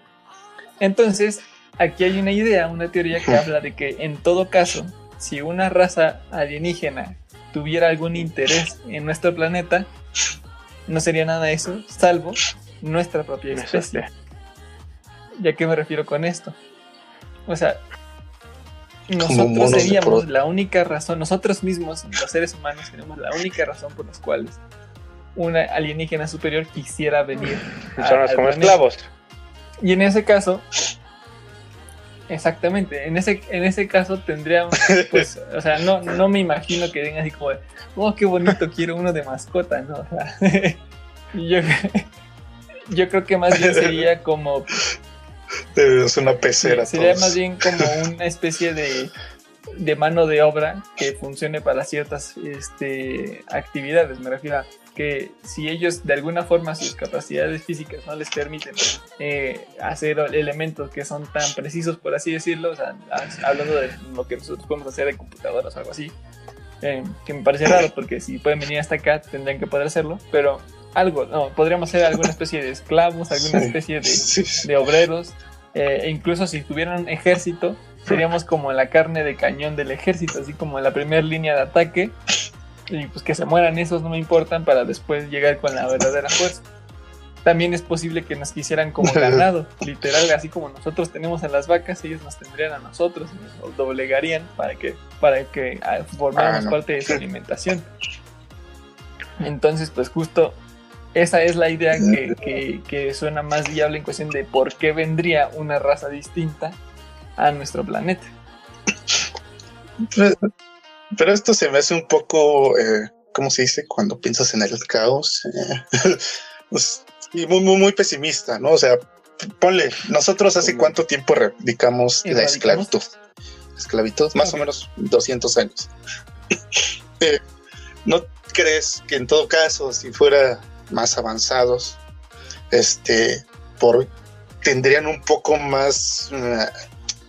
Entonces, aquí hay una idea, una teoría que habla de que en todo caso, si una raza alienígena tuviera algún interés en nuestro planeta, no sería nada eso, salvo nuestra propia especie. ¿Y a qué me refiero con esto? O sea, nosotros seríamos la única razón, nosotros mismos, los seres humanos, seríamos la única razón por las cuales una alienígena superior quisiera venir. al como esclavos. Y en ese caso, Exactamente, en ese, en ese caso tendríamos, pues, <laughs> o sea, no, no me imagino que venga así como, oh, qué bonito, quiero uno de mascota, ¿no? O sea, <laughs> yo, <laughs> yo creo que más bien sería como... Es una pecera. Sería todos. más bien como una especie de, de mano de obra que funcione para ciertas este, actividades, me refiero a que si ellos de alguna forma sus capacidades físicas no les permiten eh, hacer elementos que son tan precisos, por así decirlo, o sea, hablando de lo que nosotros podemos hacer en computadoras o algo así, eh, que me parece raro porque si pueden venir hasta acá tendrían que poder hacerlo, pero algo, no, podríamos ser alguna especie de esclavos, alguna especie de, de obreros, eh, e incluso si tuvieran ejército, seríamos como la carne de cañón del ejército, así como la primera línea de ataque, y pues que se mueran esos no me importan para después llegar con la verdadera fuerza. También es posible que nos quisieran como <laughs> ganado, literal, así como nosotros tenemos a las vacas, ellos nos tendrían a nosotros nos doblegarían para que, para que ah, formáramos Ah, no. parte de su alimentación. Entonces, pues justo esa es la idea que, que- que suena más viable en cuestión de por qué vendría una raza distinta a nuestro planeta. Pero, esto se me hace un poco, eh, ¿cómo se dice? Cuando piensas en el caos. eh, <laughs> pues, y muy, muy, muy pesimista, ¿no? O sea, ponle, nosotros hace cuánto tiempo erradicamos la esclavitud. Esclavitud, más o menos 200 años. <laughs> Eh, ¿No crees que en todo caso, si fuera más avanzados, este, por, tendrían un poco más eh,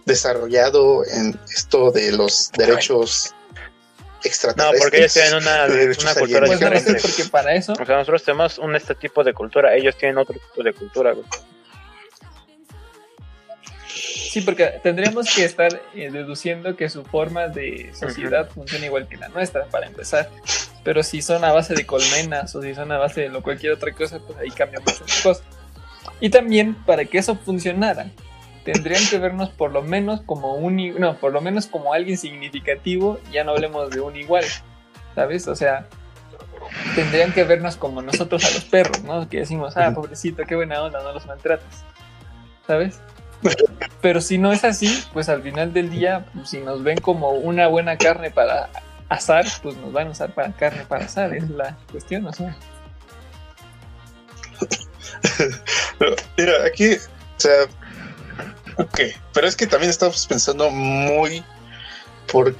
desarrollado en esto de los derechos No, porque ellos tienen una, <laughs> una cultura. Pues veces diferente. porque para eso O sea, nosotros tenemos un este tipo de cultura, ellos tienen otro tipo de cultura. güey. Sí, porque tendríamos que estar eh, deduciendo que su forma de sociedad funciona igual que la nuestra, para empezar. Pero si son a base de colmenas o si son a base de lo cualquier otra cosa, pues ahí cambia mucho la cosa. Y también, para que eso funcionara, tendrían que vernos por lo menos como un... No, por lo menos como alguien significativo, ya no hablemos de un igual, ¿sabes? O sea, tendrían que vernos como nosotros a los perros, ¿no? Que decimos, ah, pobrecito, qué buena onda, no los maltratas, ¿sabes? Pero si no es así, pues al final del día, pues, si nos ven como una buena carne para asar, pues nos van a usar para carne para asar, es la cuestión, o sea. <laughs> Mira, aquí, o sea, ok, pero es que también estamos pensando muy por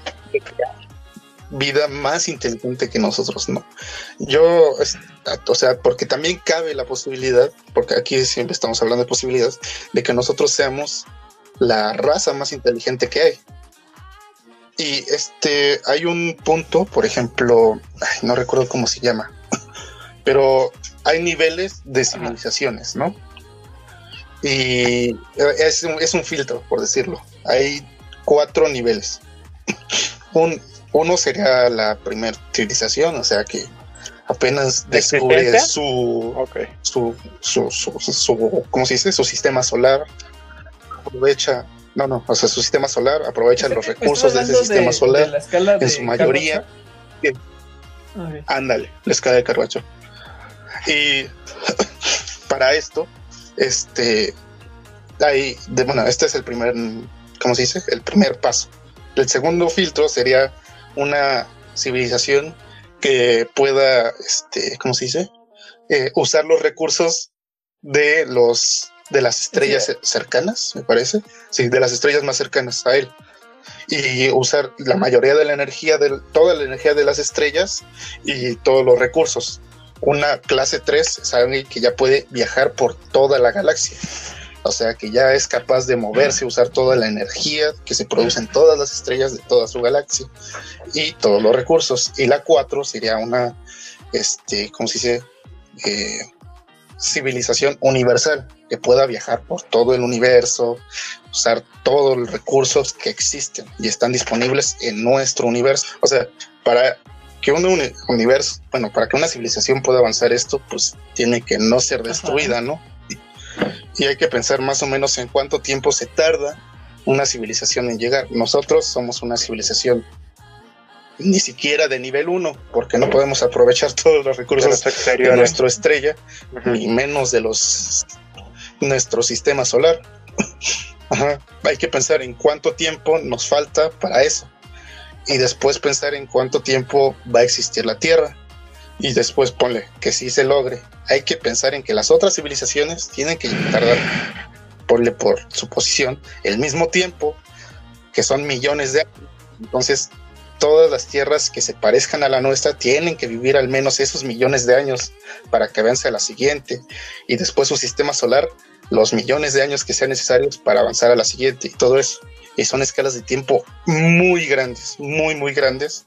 vida más inteligente que nosotros, ¿no? Yo, o sea, porque también cabe la posibilidad, porque aquí siempre estamos hablando de posibilidades, de que nosotros seamos la raza más inteligente que hay. Y este, hay un punto, por ejemplo, ay, no recuerdo cómo se llama, <laughs> pero hay niveles de civilizaciones, ¿no? Y es un, es un filtro, por decirlo. Hay cuatro niveles. <laughs> Un, uno sería la primera civilización, o sea que apenas ¿De descubre su, su, su, su, su- ¿cómo se dice? Su sistema solar. Aprovecha, no, no, o sea, su sistema solar, aprovecha los recursos de ese sistema de solar. la escala de en su mayoría. Ándale, la escala de Carbacho. Y <laughs> para esto, este, hay, de, bueno, este es el primer, ¿cómo se dice? El primer paso. El segundo filtro sería una civilización que pueda, este, ¿cómo se dice? Eh, usar los recursos de los de las estrellas Sí. cercanas, me parece. Sí, de las estrellas más cercanas a él. Y usar la mayoría de la energía, de, toda la energía de las estrellas y todos los recursos. Una clase 3 es alguien que ya puede viajar por toda la galaxia. O sea que ya es capaz de moverse, usar toda la energía que se produce en todas las estrellas de toda su galaxia y todos los recursos. Y la 4 sería una, este, ¿cómo se dice? Eh, civilización universal que pueda viajar por todo el universo, usar todos los recursos que existen y están disponibles en nuestro universo. O sea, para que un uni- universo, bueno, para que una civilización pueda avanzar esto, pues tiene que no ser destruida, ¿no? Y, y hay que pensar más o menos en cuánto tiempo se tarda una civilización en llegar. Nosotros somos una civilización ni siquiera de nivel 1, porque no podemos aprovechar <laughs> todos los recursos de nuestra estrella Ujú. ni menos de los nuestro sistema solar. <laughs> Ajá. Hay que pensar en cuánto tiempo nos falta para eso. Y después pensar en cuánto tiempo va a existir la Tierra. Y después ponle que sí se logre. Hay que pensar en que las otras civilizaciones tienen que tardar, ponle por su posición, el mismo tiempo, que son millones de años. Entonces, todas las tierras que se parezcan a la nuestra tienen que vivir al menos esos millones de años para que avance a la siguiente. Y después su sistema solar los millones de años que sean necesarios para avanzar a la siguiente y todo eso. Y son escalas de tiempo muy grandes, muy, muy grandes,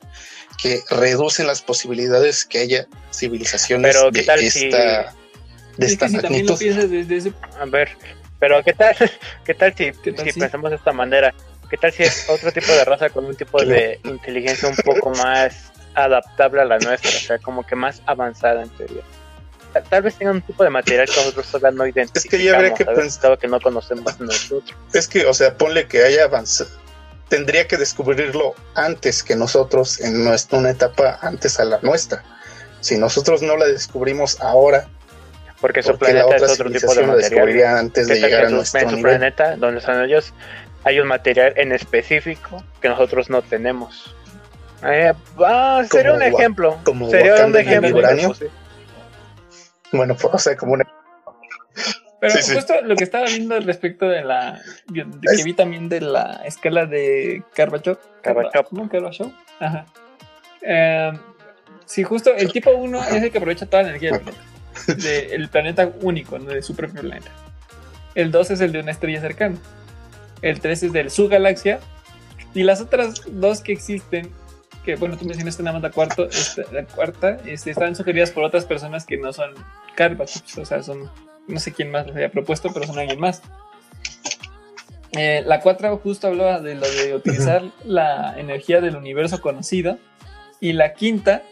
que reducen las posibilidades que haya civilizaciones Pero, ¿qué de tal esta, si- de Es esta que si también lo magnitud. piensas desde ese A ver, pero ¿qué tal, <laughs> qué tal si, ¿Qué tal si si? pensamos de esta manera? ¿Qué tal si es otro tipo de raza con un tipo de inteligencia un poco más adaptable a la nuestra? O sea, como que más avanzada en teoría. Ta- Tal vez tengan un tipo de material que nosotros todavía no identificamos. que ya habría que ¿sabes? pens- Dado que no conocemos nosotros. Es que, o sea, ponle que haya avanzado. Tendría que descubrirlo antes que nosotros, en nuestra, una etapa antes a la nuestra. Si nosotros no la descubrimos ahora, Porque su porque la planeta es otro tipo de material. antes de ¿Qué tal llegar a nuestro en su nivel. planeta, donde están ellos, hay un material en específico que nosotros no tenemos. Eh, ah, sería un ejemplo. como sería un Wakanda y ejemplo. Bueno, pues, <laughs> o sea, como una. Pero Sí, sí. justo lo que estaba viendo respecto de la. de que vi también de la escala de Karbachov. Karbachov. ¿Cómo? Karbachov. Ajá. Eh, sí, justo el tipo 1 es el que aprovecha toda la energía del planeta. De- el planeta único, ¿no? de su propio planeta. El 2 es el de una estrella cercana. El 3 es de su galaxia. Y las otras dos que existen, que bueno, tú mencionaste nada más la, cuarto, esta- la cuarta, este, están sugeridas por otras personas que no son Karbachov. O sea, son no sé quién más los haya propuesto, pero son alguien más. Eh, la 4 justo hablaba de lo de utilizar la energía del universo conocido. Y la quinta,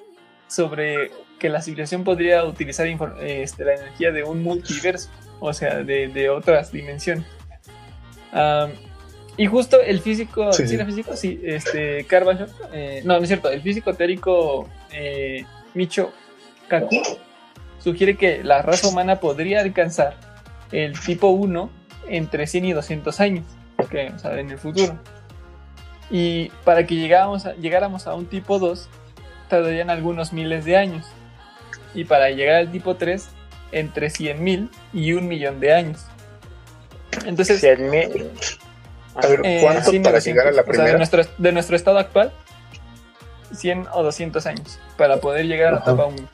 sobre que la civilización podría utilizar este, la energía de un multiverso, o sea, de, de otras dimensiones. Am, y justo el físico, Sí, ¿sí, era físico? Sí, este, Carvalho, eh, no, no es cierto, el físico teórico eh, Micho Kaku sugiere que la raza humana podría alcanzar el tipo 1 entre 100 y 200 años, que, o sea, en el futuro. Y para que llegáramos a, llegáramos a un tipo 2, tardarían algunos miles de años. Y para llegar al tipo 3, entre 100.000 y un millón de años. Entonces, Cien mil- A ver, eh, ¿cuánto 100 para 900, llegar a la o sea, de primera? nuestro, de nuestro estado actual, 100 o 200 años para poder llegar a la Ajá. etapa 1.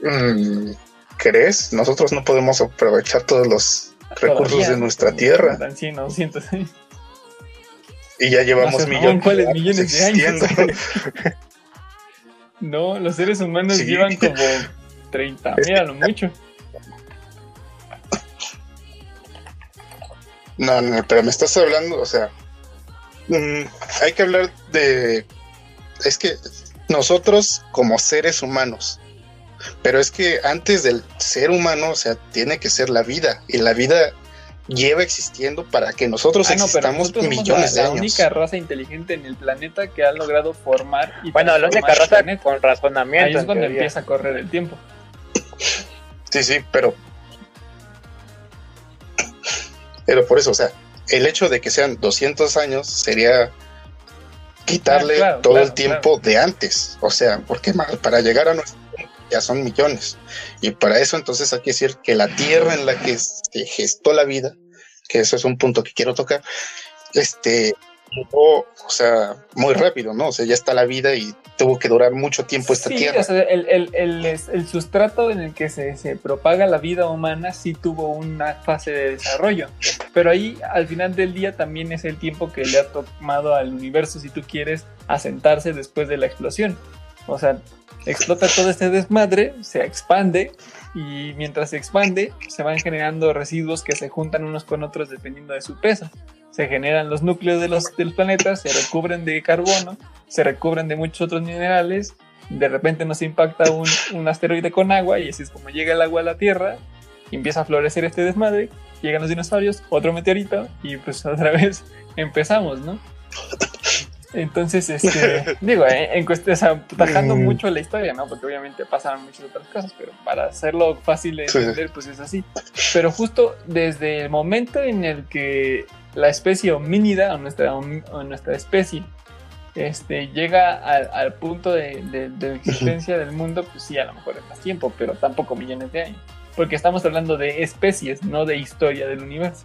Mm, ¿Crees? Nosotros no podemos aprovechar todos los recursos Todavía, de nuestra tierra Dan 100 o 200 años. y ya llevamos No sé, millones, ¿cuáles de años millones de años? <laughs> No, los seres humanos Sí. llevan como 30 mil a lo <laughs> mucho. No, no, pero me estás hablando, o sea, mm, hay que hablar de, es que nosotros como seres humanos, pero es que antes del ser humano, o sea, tiene que ser la vida, y la vida lleva existiendo para que nosotros Ah, no, pero existamos nosotros somos millones la, de la años. única raza inteligente en el planeta que ha logrado formar y Bueno, la única raza planeta. con razonamiento. Ahí es cuando teoría. empieza a correr el tiempo. Sí, sí, pero. Pero por eso, o sea, el hecho de que sean 200 años sería quitarle Ah, claro, todo claro, el tiempo de antes. O sea, porque para llegar a nuestro ya son millones. Y para eso, entonces, hay que decir que la tierra en la que se gestó la vida, que eso es un punto que quiero tocar, este. O sea, muy rápido, ¿no? O sea, ya está la vida y tuvo que durar mucho tiempo esta sí, tierra. o sea, el, el- el- el sustrato en el que se, se propaga la vida humana sí tuvo una fase de desarrollo. Pero ahí, al final del día, también es el tiempo que le ha tomado al universo, si tú quieres, asentarse después de la explosión. O sea, explota todo este desmadre, se expande y mientras se expande se van generando residuos que se juntan unos con otros dependiendo de su peso. Se generan los núcleos de los, del planeta, se recubren de carbono, se recubren de muchos otros minerales, de repente nos impacta un, un asteroide con agua y así es como llega el agua a la Tierra y empieza a florecer este desmadre, llegan los dinosaurios, otro meteorito y pues otra <laughs> vez empezamos, ¿no? Entonces, este, <laughs> digo, en, en cuestión, o sea, tajando Mm. mucho la historia, ¿no? Porque obviamente pasaron muchas otras cosas, pero para hacerlo fácil de Sí. entender, pues es así. Pero justo desde el momento en el que la especie homínida o nuestra, o nuestra especie este, llega al, al punto de, de- de existencia del mundo, pues sí, a lo mejor es más tiempo, pero tampoco millones de años. Porque estamos hablando de especies, no de historia del universo.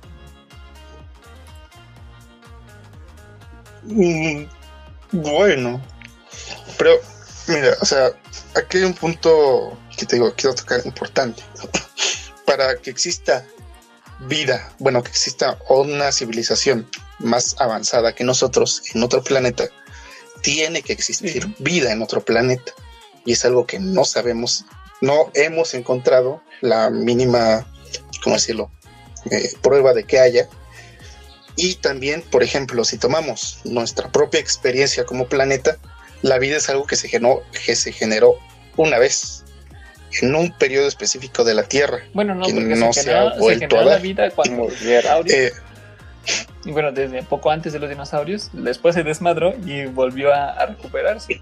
Mm, Bueno, pero mira, o sea, aquí hay un punto que te digo, quiero tocar importante. <laughs> Para que exista vida, bueno, que exista una civilización más avanzada que nosotros en otro planeta, tiene que existir vida en otro planeta. Y es algo que no sabemos, no hemos encontrado la mínima, ¿cómo decirlo?, eh, prueba de que haya. Y también, por ejemplo, si tomamos nuestra propia experiencia como planeta, la vida es algo que se generó, que se generó una vez, en un periodo específico de la Tierra. Bueno, no, Que porque no se se ha se vuelto a la vida cuando <laughs> los dinosaurios, Eh, y bueno, desde poco antes de los dinosaurios, después se desmadró y volvió a, a recuperarse.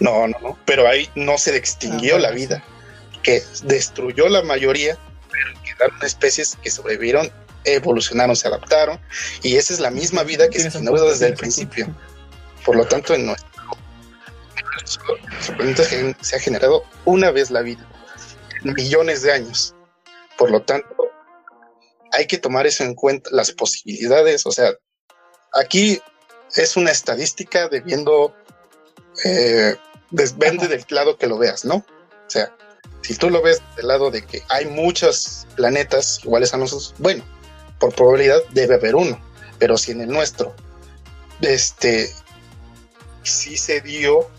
no, no, no, pero ahí no se extinguió Ah, la vida, que destruyó la mayoría, pero quedaron especies que sobrevivieron, evolucionaron, se adaptaron, y esa es la misma vida que se generó desde el principio. Por lo tanto, en nuestro, se- ha generado una vez la vida, millones de años. Por lo tanto, hay que tomar eso en cuenta, las posibilidades. O sea, aquí es una estadística de viendo, eh, del lado que lo veas, ¿no? O sea, si tú lo ves del lado de que hay muchos planetas iguales a nosotros, bueno, por probabilidad debe haber uno, pero si en el nuestro, este, sí se dio,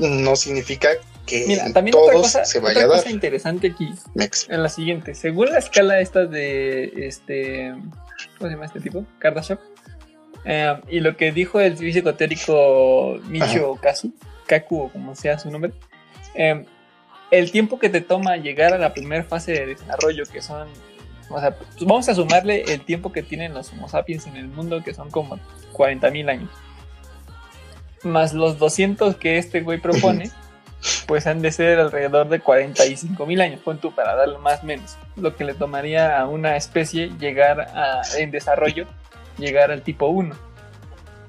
no significa que Mira, también otra todos cosa, se otra vaya a dar. cosa interesante aquí en la siguiente. Según la escala esta de este. ¿Cómo se llama este tipo? Kardashev. Eh, y lo que dijo el físico teórico Michio Kazu, Kaku o como sea su nombre. eh, el tiempo que te toma llegar a la primera fase de desarrollo, que son. O sea, pues vamos a sumarle el tiempo que tienen los Homo sapiens en el mundo, que son como 40.000 años. Más los 200 que este güey propone, <laughs> pues han de ser alrededor de 45 mil años, pon tú, para darle más o menos. Lo que le tomaría a una especie llegar a, en desarrollo, llegar al tipo 1.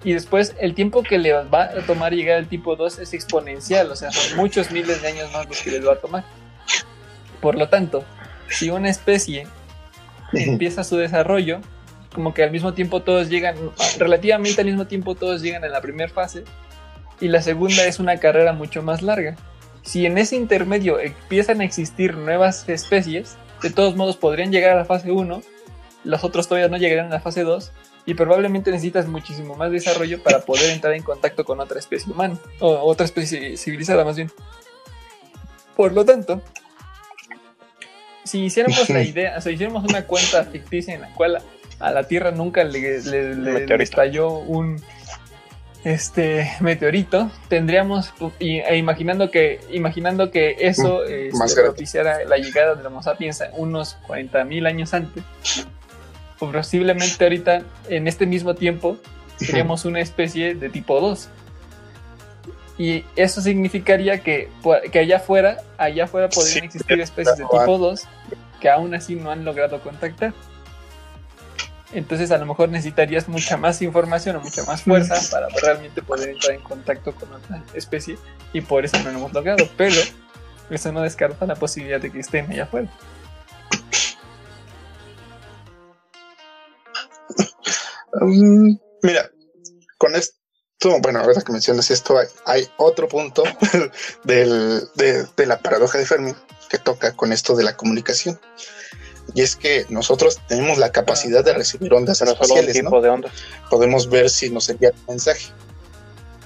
Y después el tiempo que le va a tomar llegar al tipo 2 es exponencial, o sea, son muchos miles de años más los que les va a tomar. Por lo tanto, si una especie empieza su desarrollo, como que al mismo tiempo todos llegan, relativamente al mismo tiempo todos llegan en la primera fase, y la segunda es una carrera mucho más larga. Si en ese intermedio empiezan a existir nuevas especies, de todos modos podrían llegar a la fase 1, los otros todavía no llegarán a la fase 2, y probablemente necesitas muchísimo más desarrollo para poder entrar en contacto con otra especie humana, o otra especie civilizada más bien. Por lo tanto, si hiciéramos la idea, o sea, hiciéramos una cuenta ficticia en la cual a la Tierra nunca le, le- le- estalló un este meteorito, tendríamos y- e imaginando que imaginando que eso este, más grande. propiciara la llegada de Homo sapiens unos 40.000 años antes, pues posiblemente ahorita en este mismo tiempo seríamos una especie de tipo 2. Y eso significaría que, que allá afuera, allá afuera podrían Sí, existir especies de tipo 2 que aún así no han logrado contactar. Entonces a lo mejor necesitarías mucha más información o mucha más fuerza para realmente poder entrar en contacto con otra especie y por eso no lo hemos logrado. Pero eso no descarta la posibilidad de que estén allá afuera. Mm, mira, con esto, bueno, ahora que mencionas esto, hay, hay otro punto <laughs> del- de, de la paradoja de Fermi que toca con esto de la comunicación. Y es que nosotros tenemos la capacidad de recibir ondas espaciales, tipo ¿no? de onda. Podemos ver si nos envía un mensaje.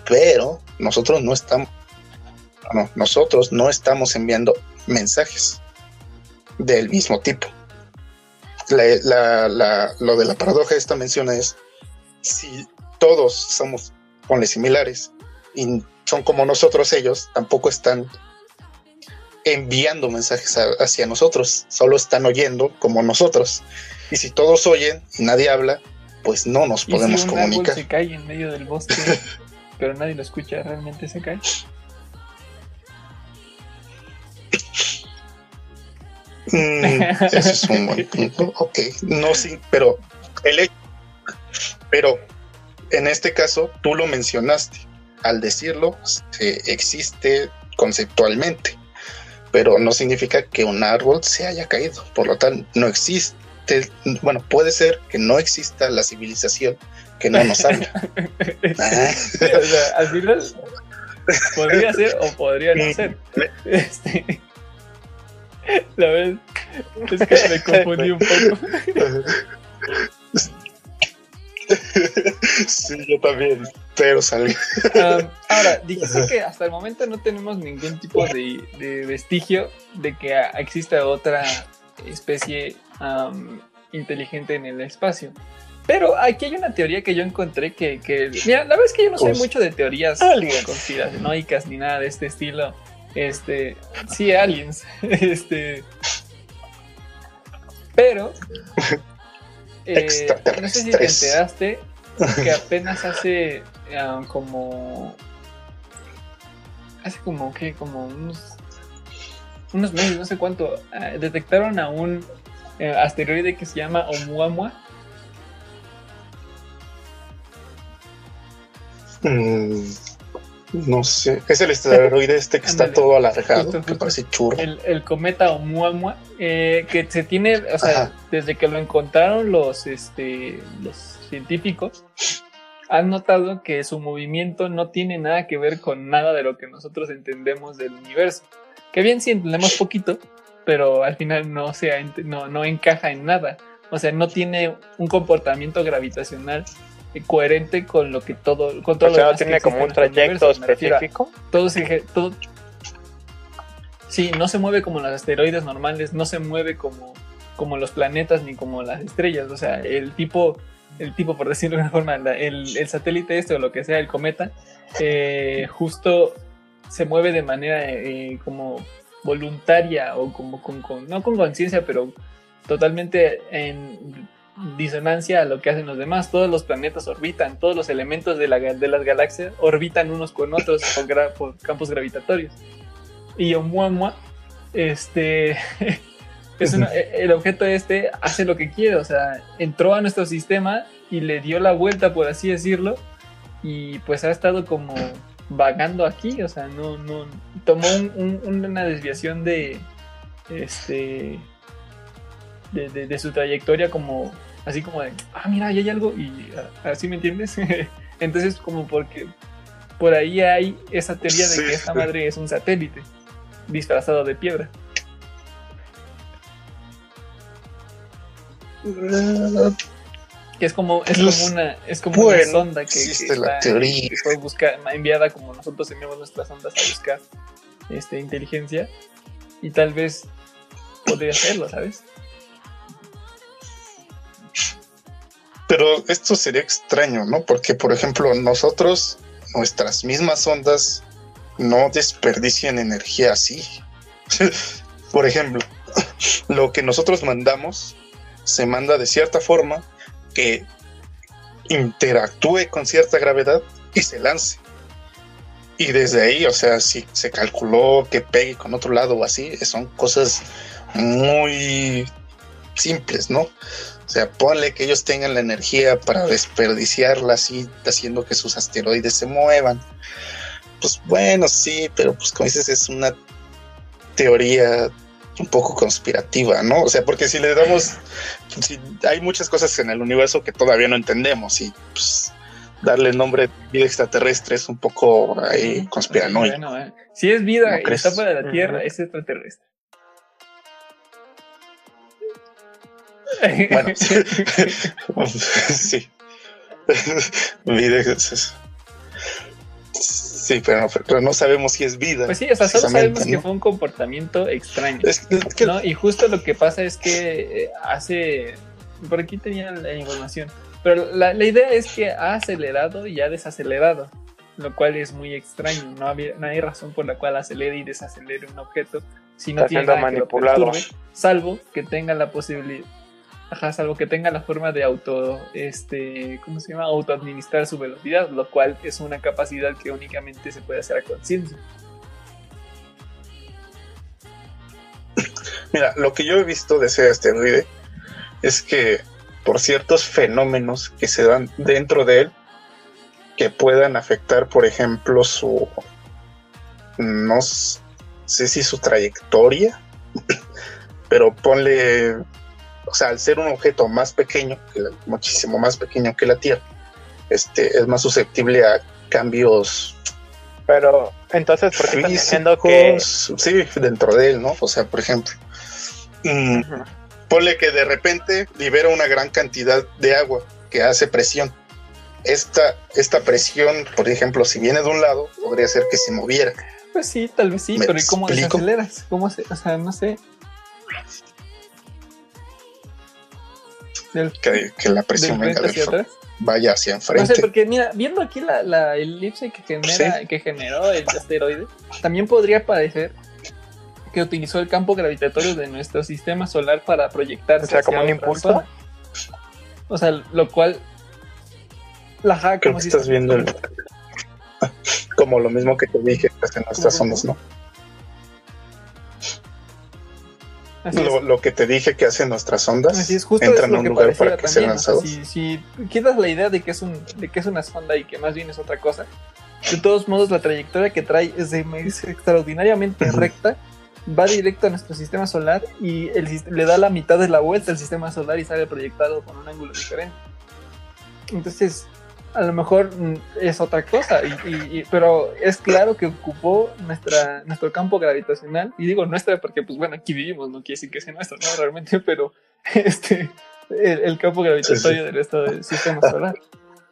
Pero nosotros no estamos, no, nosotros no estamos enviando mensajes del mismo tipo. La, la- la- lo de la paradoja de esta menciona es si todos somos ponle similares y son como nosotros ellos, tampoco están enviando mensajes a- hacia nosotros, solo están oyendo como nosotros. Y si todos oyen y nadie habla, pues no nos ¿Y podemos si un árbol comunicar. se cae en medio del bosque, <laughs> pero nadie lo escucha, realmente se cae. Mm, ese es un buen <laughs> punto. Ok, no, sí, pero el hecho- pero en este caso tú lo mencionaste. Al decirlo, se existe conceptualmente, pero no significa que un árbol se haya caído. Por lo tanto, no existe. Bueno, puede ser que no exista la civilización que no nos habla. <laughs> Ah, Sí, o sea, al final podría ser o podría no ser. <laughs> Este, la verdad es que me confundí un poco. <laughs> <laughs> sí, yo también, pero salí. Um, <laughs> ahora, dijiste que hasta el momento no tenemos ningún tipo de, de vestigio de que exista otra especie um, inteligente en el espacio. Pero aquí hay una teoría que yo encontré que, que- mira, la verdad es que yo no soy Pues, mucho de teorías conspiranoicas ni nada de este estilo. Este, sí, aliens. <laughs> Este, pero eh, no sé si te enteraste que apenas hace ah, como hace como que como unos unos meses no sé cuánto ah, detectaron a un eh, asteroide que se llama Oumuamua. Mm, no sé. Es el esteroide este que <laughs> está todo alargado, Justo, que parece churro. el, el cometa Oumuamua eh, que se tiene o sea Ajá. desde que lo encontraron los este los científicos han notado que su movimiento no tiene nada que ver con nada de lo que nosotros entendemos del universo. Que bien sí entendemos poquito, pero al final no, sea, no, no encaja en nada. O sea, no tiene un comportamiento gravitacional coherente con lo que todo, con todo O sea, lo no tiene como un trayecto específico. todo se todo sí no se mueve como los asteroides normales no se mueve como como los planetas ni como las estrellas o sea el tipo el tipo por decirlo de una forma el, el satélite este o lo que sea el cometa eh, justo se mueve de manera eh, como voluntaria o como con, con- no con conciencia pero totalmente en disonancia a lo que hacen los demás. Todos los planetas orbitan, todos los elementos de, la, de las galaxias orbitan unos con otros <laughs> por, gra- por campos gravitatorios. Y Oumuamua, este, <laughs> es una- el objeto este hace lo que quiere, o sea, entró a nuestro sistema y le dio la vuelta, por así decirlo, y pues ha estado como vagando aquí, o sea, no, no, tomó un- un- una desviación de, este, de, de- de su trayectoria como así como de, ah, mira, ahí hay algo y ah, así me entiendes. <laughs> Entonces como porque por ahí hay esa teoría de Sí, que esta madre es un satélite disfrazado de piedra. Que es como, es Pues, como una, es como bueno, una sonda que, que la está- teoría. que fue buscar, enviada como nosotros enviamos nuestras ondas a buscar este, inteligencia. Y tal vez podría hacerlo, ¿sabes? Pero esto sería extraño, ¿no? Porque, por ejemplo, nosotros, nuestras mismas ondas, no desperdician energía así. <laughs> por ejemplo, lo que nosotros mandamos se manda de cierta forma que interactúe con cierta gravedad y se lance. Y desde ahí, o sea, si se calculó que pegue con otro lado o así, son cosas muy simples, ¿no? O sea, ponle que ellos tengan la energía para desperdiciarla así, haciendo que sus asteroides se muevan. Pues bueno, sí, pero pues como dices, es una teoría un poco conspirativa, ¿no? O sea, porque si le damos, si hay muchas cosas en el universo que todavía no entendemos y pues darle nombre de vida extraterrestre es un poco ahí conspiranoico. Bueno, eh, si es vida ¿No y crees? está fuera de la Tierra, es extraterrestre. Bueno, <laughs> sí. vida es- Sí, pero no, pero no sabemos si es vida. Pues sí, o sea, solo sabemos que fue un comportamiento extraño. Es es que ¿no? Y justo lo que pasa es que eh, hace. Por aquí tenía la información. Pero la, la idea es que ha acelerado y ha desacelerado. Lo cual es muy extraño. No, había, no hay razón por la cual acelere y desacelere un objeto si no Está tiene nada que lo perturbe, salvo que tenga la posibilidad. Ajá, salvo que tenga la forma de auto, este, ¿cómo se llama? Autoadministrar su velocidad, lo cual es una capacidad que únicamente se puede hacer a conciencia. Mira, lo que yo he visto de ese asteroide es que por ciertos fenómenos que se dan dentro de él, que puedan afectar, por ejemplo, su, no sé si su trayectoria, <clears throat> pero ponle, sea, al ser un objeto más pequeño, muchísimo más pequeño que la Tierra, este, es más susceptible a cambios. Pero entonces, ¿por qué estás diciendo que sí, dentro de él, ¿no? O sea, por ejemplo, mm, ponle que de repente libera una gran cantidad de agua que hace presión. Esta, esta presión, por ejemplo, si viene de un lado, podría ser que se moviera. Pues sí, tal vez sí, pero ¿y cómo desaceleras? ¿Cómo se, o sea, no sé. Que, la presión venga hacia atrás. vaya hacia enfrente. No sé, porque mira, viendo aquí la, la elipse que genera, que generó el asteroide, también podría parecer que utilizó el campo gravitatorio de nuestro sistema solar para proyectarse. O sea, como un impulso. O sea, lo cual. La hack. Creo que estás viendo el. como lo mismo que te dije en nuestras ondas, ¿no? Lo, que te dije que hacen nuestras ondas Así es, justo entran a un lugar para que sean lanzados. si, quitas la idea de que es un de que es una sonda y que más bien es otra cosa, de todos modos la trayectoria que trae es, extraordinariamente recta va directo a nuestro sistema solar y le da la mitad de la vuelta al sistema solar y sale proyectado con un ángulo diferente. Entonces, a lo mejor mm, es otra cosa, y, pero es claro que ocupó nuestra, nuestro campo gravitacional, y digo nuestra porque, pues bueno, aquí vivimos, no quiere decir que sea nuestro, no, realmente, <laughs> pero este, el, campo gravitatorio del estado del sistema solar.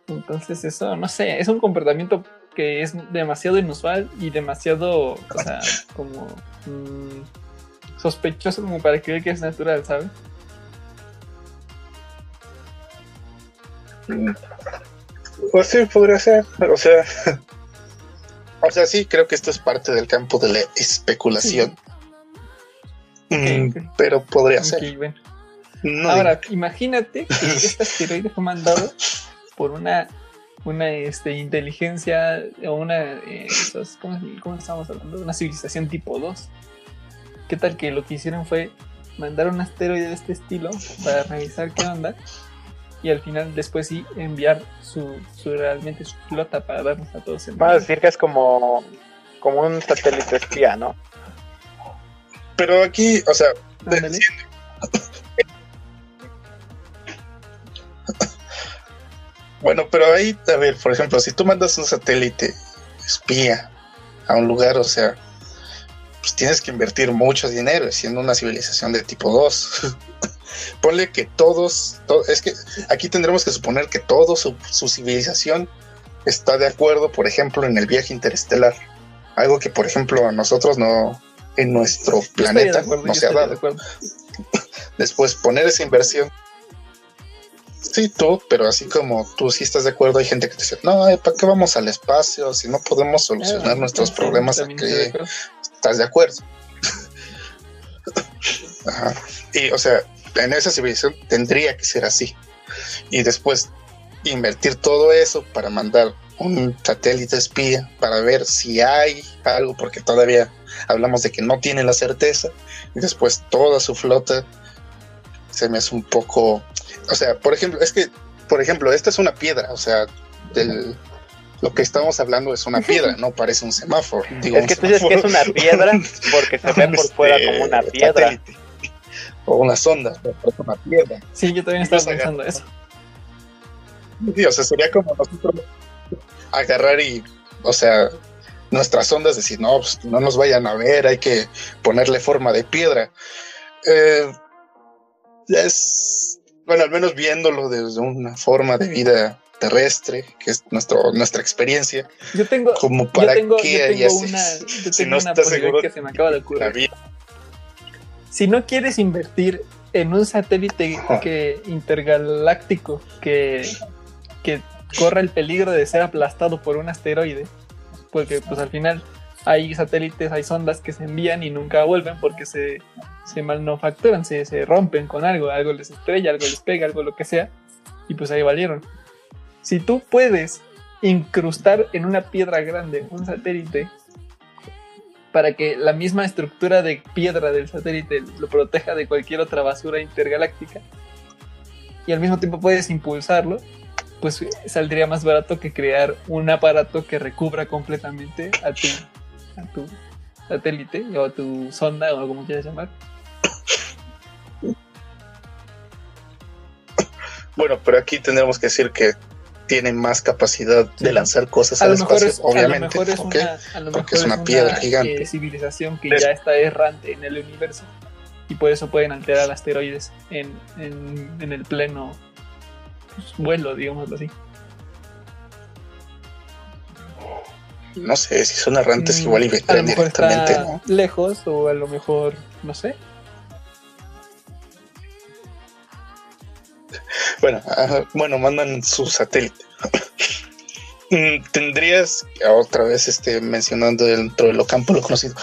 Entonces, eso, no sé, es un comportamiento que es demasiado inusual y demasiado, o sea, como mmm, sospechoso como para creer que es natural, ¿sabes? Pues sí, podría ser, o sea, o sea, sí, creo que esto es parte del campo de la especulación. Mm, pero podría ser. Ahora, imagínate <laughs> que este asteroide fue mandado por una una este, inteligencia o una, eh, ¿cómo, estamos hablando? Una civilización tipo 2. ¿Qué tal que lo que hicieron fue mandar un asteroide de este estilo para revisar qué onda y al final después sí enviar su, su realmente su flota para darnos a todos en a decir que es como, como un satélite espía, ¿no? Pero aquí, o sea, Bueno, pero ahí, a ver, por ejemplo, si tú mandas un satélite espía a un lugar, o sea, pues tienes que invertir mucho dinero, siendo una civilización de tipo 2. <laughs> Ponle que todos, es que aquí tendremos que suponer que toda su, civilización está de acuerdo, por ejemplo, en el viaje interestelar. Algo que, por ejemplo, a nosotros no, en nuestro planeta no se ha dado. <laughs> Después, poner esa inversión Sí, tú, pero así como tú sí estás de acuerdo, hay gente que te dice, no, ¿para qué vamos al espacio si no podemos solucionar ah, nuestros problemas aquí? ¿Estás de acuerdo? <laughs> Y, o sea, en esa civilización tendría que ser así. Y después invertir todo eso para mandar un satélite espía para ver si hay algo, porque todavía hablamos de que no tiene la certeza, y después toda su flota se me hace un poco o sea, por ejemplo, es que, por ejemplo, esta es una piedra, o sea, del, lo que estamos hablando es una piedra, <laughs> no parece un semáforo. es que tú dices que es una piedra <laughs> porque se ve por fuera como una piedra. O una sonda, pero es una piedra. Sí, yo también estaba pensando eso. Sí, o sea, sería como nosotros agarrar y, o sea, nuestras ondas decir, no, pues no nos vayan a ver, hay que ponerle forma de piedra. Eh, es bueno, al menos viéndolo desde una forma de vida terrestre, que es nuestro, nuestra experiencia. Yo tengo, como para yo tengo, una, yo no una seguro que se me acaba de ocurrir. Si no quieres invertir en un satélite que, intergaláctico que, que corra el peligro de ser aplastado por un asteroide, porque pues al final hay satélites, hay sondas que se envían y nunca vuelven porque se, se manufacturan, se, se rompen con algo, algo les estrella, algo les pega, algo lo que sea, y pues ahí valieron. Si tú puedes incrustar en una piedra grande un satélite para que la misma estructura de piedra del satélite lo proteja de cualquier otra basura intergaláctica y al mismo tiempo puedes impulsarlo, pues saldría más barato que crear un aparato que recubra completamente a tu, a tu satélite o a tu sonda o como quieras llamar. Bueno, pero aquí tendremos que decir que tiene más capacidad Sí. de lanzar cosas al espacio, es, a lo obviamente. mejor es ¿ok? una, a lo Porque mejor es una piedra gigante. eh, civilización que ya está errante en el universo y por eso pueden alterar asteroides en, en, en el pleno vuelo, digámoslo así. No sé, si son errantes Mm, igual y vendrán directamente, ¿no? lejos o a lo mejor, no sé. Bueno, bueno, mandan su satélite. Mm, Tendrías, otra vez este, mencionando dentro de lo campo lo conocido,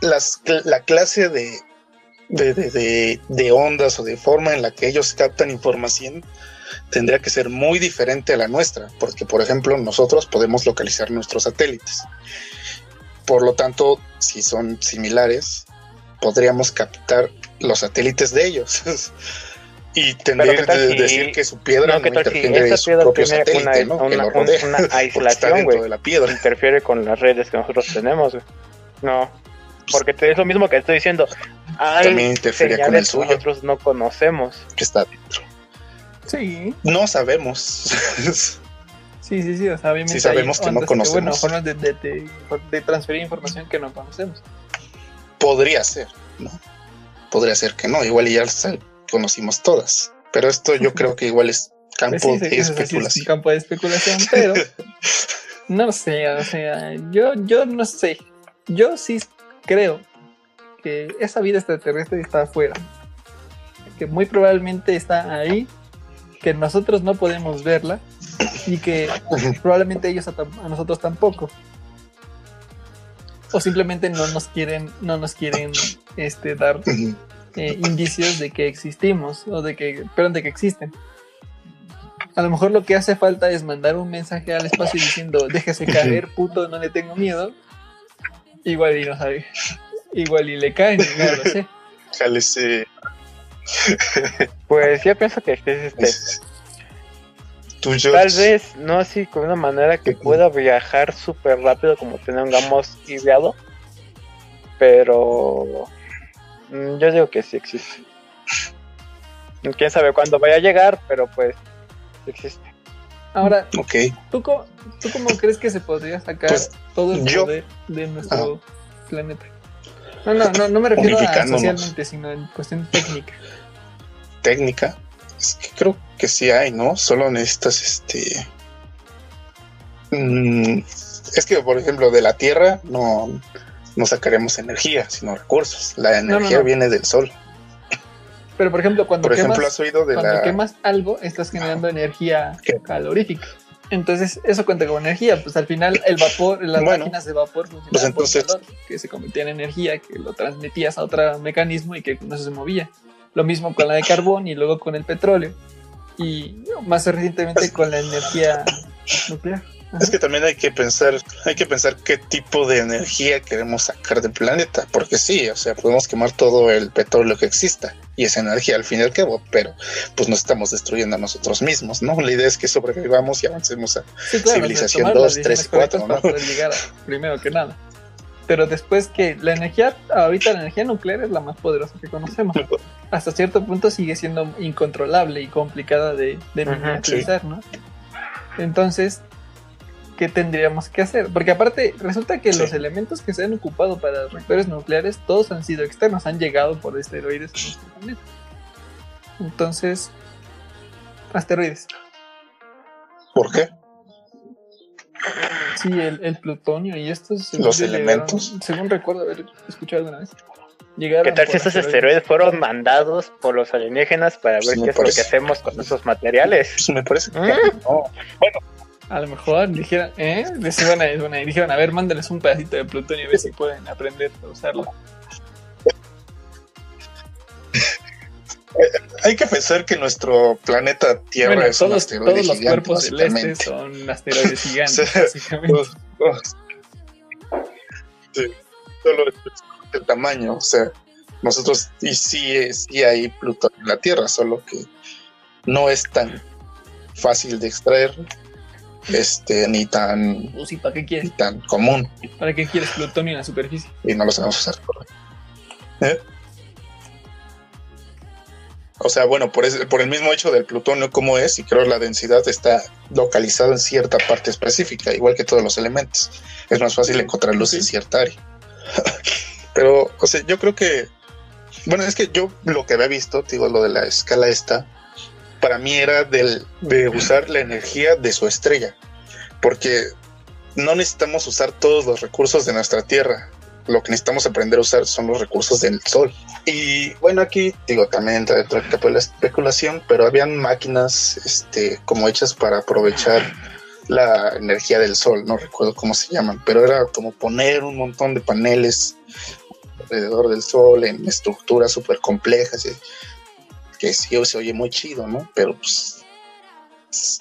las, la clase de, de, de- de- de ondas o de forma en la que ellos captan información tendría que ser muy diferente a la nuestra, porque por ejemplo nosotros podemos localizar nuestros satélites. Por lo tanto, si son similares, podríamos captar los satélites de ellos. <laughs> Y tendría ¿qué tal que si- decir que su piedra no, no, ¿qué tal si interfiere de esta su piedra propio tiene satélite, una- ¿no? que lo rodea, una <laughs> porque aislación, güey? interfiere con las redes que nosotros tenemos. No. Porque te- es lo mismo que estoy diciendo. Hay También interfería con el señales que suyo, nosotros no conocemos. que está dentro. Sí, No sabemos. <laughs> sí, sí, sí. O sea, obviamente Sí sabemos que no ondas bueno, conocemos. formas de, de- de- de transferir información que no conocemos. Podría ser, ¿no? Podría ser que no. Igual ya las conocimos todas. Pero esto yo creo que igual es campo Pues sí, de sí es un especulación. campo de especulación, pero <laughs> no sé, o sea, yo, yo no sé. Yo sí creo que esa vida extraterrestre está afuera. Que muy probablemente está ahí, que nosotros no podemos verla y que probablemente ellos a, nosotros tampoco. O simplemente no nos quieren, no nos quieren este, dar eh, indicios de que existimos o de que, perdón, de que existen. A lo mejor lo que hace falta es mandar un mensaje al espacio diciendo déjese caer, puto, no le tengo miedo. Igual y no sabe. Igual y le caen, no lo sé. Pues yo pienso que este, Es- Tú, George, tal vez no así con una manera que pueda viajar súper rápido como tengamos ideado. Pero mm, yo digo que sí existe. Quién sabe cuándo vaya a llegar, pero pues existe. Ahora, Ok. ¿tú cómo, ¿tú cómo crees que se podría sacar Pues, todo el yo- poder de nuestro planeta? No, no, no, no me refiero a socialmente, sino en cuestión técnica. Técnica. Es que creo que sí hay, ¿no? Solo necesitas este. mm, es que, por ejemplo, de la Tierra no, no sacaremos energía, sino recursos. La energía no. viene del Sol. Pero por ejemplo, cuando Por ejemplo, quemas, has oído de cuando la. quemas algo, estás generando energía ¿Qué? calorífica. Entonces, eso cuenta como energía. Pues al final, el vapor, las Bueno, máquinas de vapor funcionaban pues por entonces- calor, que se convertía en energía, que lo transmitías a otro mecanismo y que no se movía. Lo mismo con la de carbón y luego con el petróleo. Y más recientemente con la energía nuclear. Es que también hay que pensar, hay que pensar qué tipo de energía queremos sacar del planeta, porque sí, o sea, podemos quemar todo el petróleo que exista y esa energía al fin y al cabo, pero pues nos estamos destruyendo a nosotros mismos, ¿no? La idea es que sobrevivamos y avancemos a Sí, claro, Civilización tomar las 2, 3 y decisiones 4, correctas ¿no? Para llegar a- primero que nada. Pero después que la energía, ahorita la energía nuclear es la más poderosa que conocemos. Hasta cierto punto sigue siendo incontrolable y complicada de, de miniaturizar, ¿no? Entonces, ¿qué tendríamos que hacer? Porque aparte, resulta que Sí. los elementos que se han ocupado para reactores nucleares, todos han sido externos, han llegado por esteroides a nuestro planeta. Entonces, asteroides. ¿Por qué? Sí, el, el plutonio y estos. Los elementos. llegaron- según recuerdo haber escuchado alguna vez. Llegaron ¿Qué tal si estos asteroides fueron mandados por los alienígenas para ver qué es lo que hacemos con esos materiales? Pues me parece que ¿Mm? no. Bueno, A lo mejor dijeron, ¿eh? Les iban a, iban a- dijeron, a ver, mándales un pedacito de plutonio y a ver si pueden aprender a usarlo. Hay que pensar que nuestro planeta Tierra bueno, es un todos, asteroide todos los gigante, cuerpos celestes son asteroides <laughs> gigantes, básicamente. Sí, solo es el tamaño, o sea, nosotros y sí, sí hay Plutón en la Tierra, solo que no es tan fácil de extraer, este, ni tan, Pues sí, ¿para qué ni tan común, ¿Para qué quieres plutonio en la superficie? y no lo sabemos usar. ¿Eh? O sea, bueno, por, por el mismo hecho del plutonio como es, y creo la densidad está localizada en cierta parte específica, igual que todos los elementos. Es más fácil encontrarlos en Sí. cierta área. <laughs> Pero, o sea, yo creo que, bueno, es que yo lo que había visto, digo, lo de la escala esta, para mí era del, de usar la energía de su estrella, porque no necesitamos usar todos los recursos de nuestra Tierra. Lo que necesitamos aprender a usar son los recursos del Sol. Y bueno, aquí digo, también entra dentro del de la especulación, pero habían máquinas este, como hechas para aprovechar la energía del sol, no recuerdo cómo se llaman, pero era como poner un montón de paneles alrededor del sol en estructuras súper complejas, y- que sí se oye muy chido, ¿no? Pero pues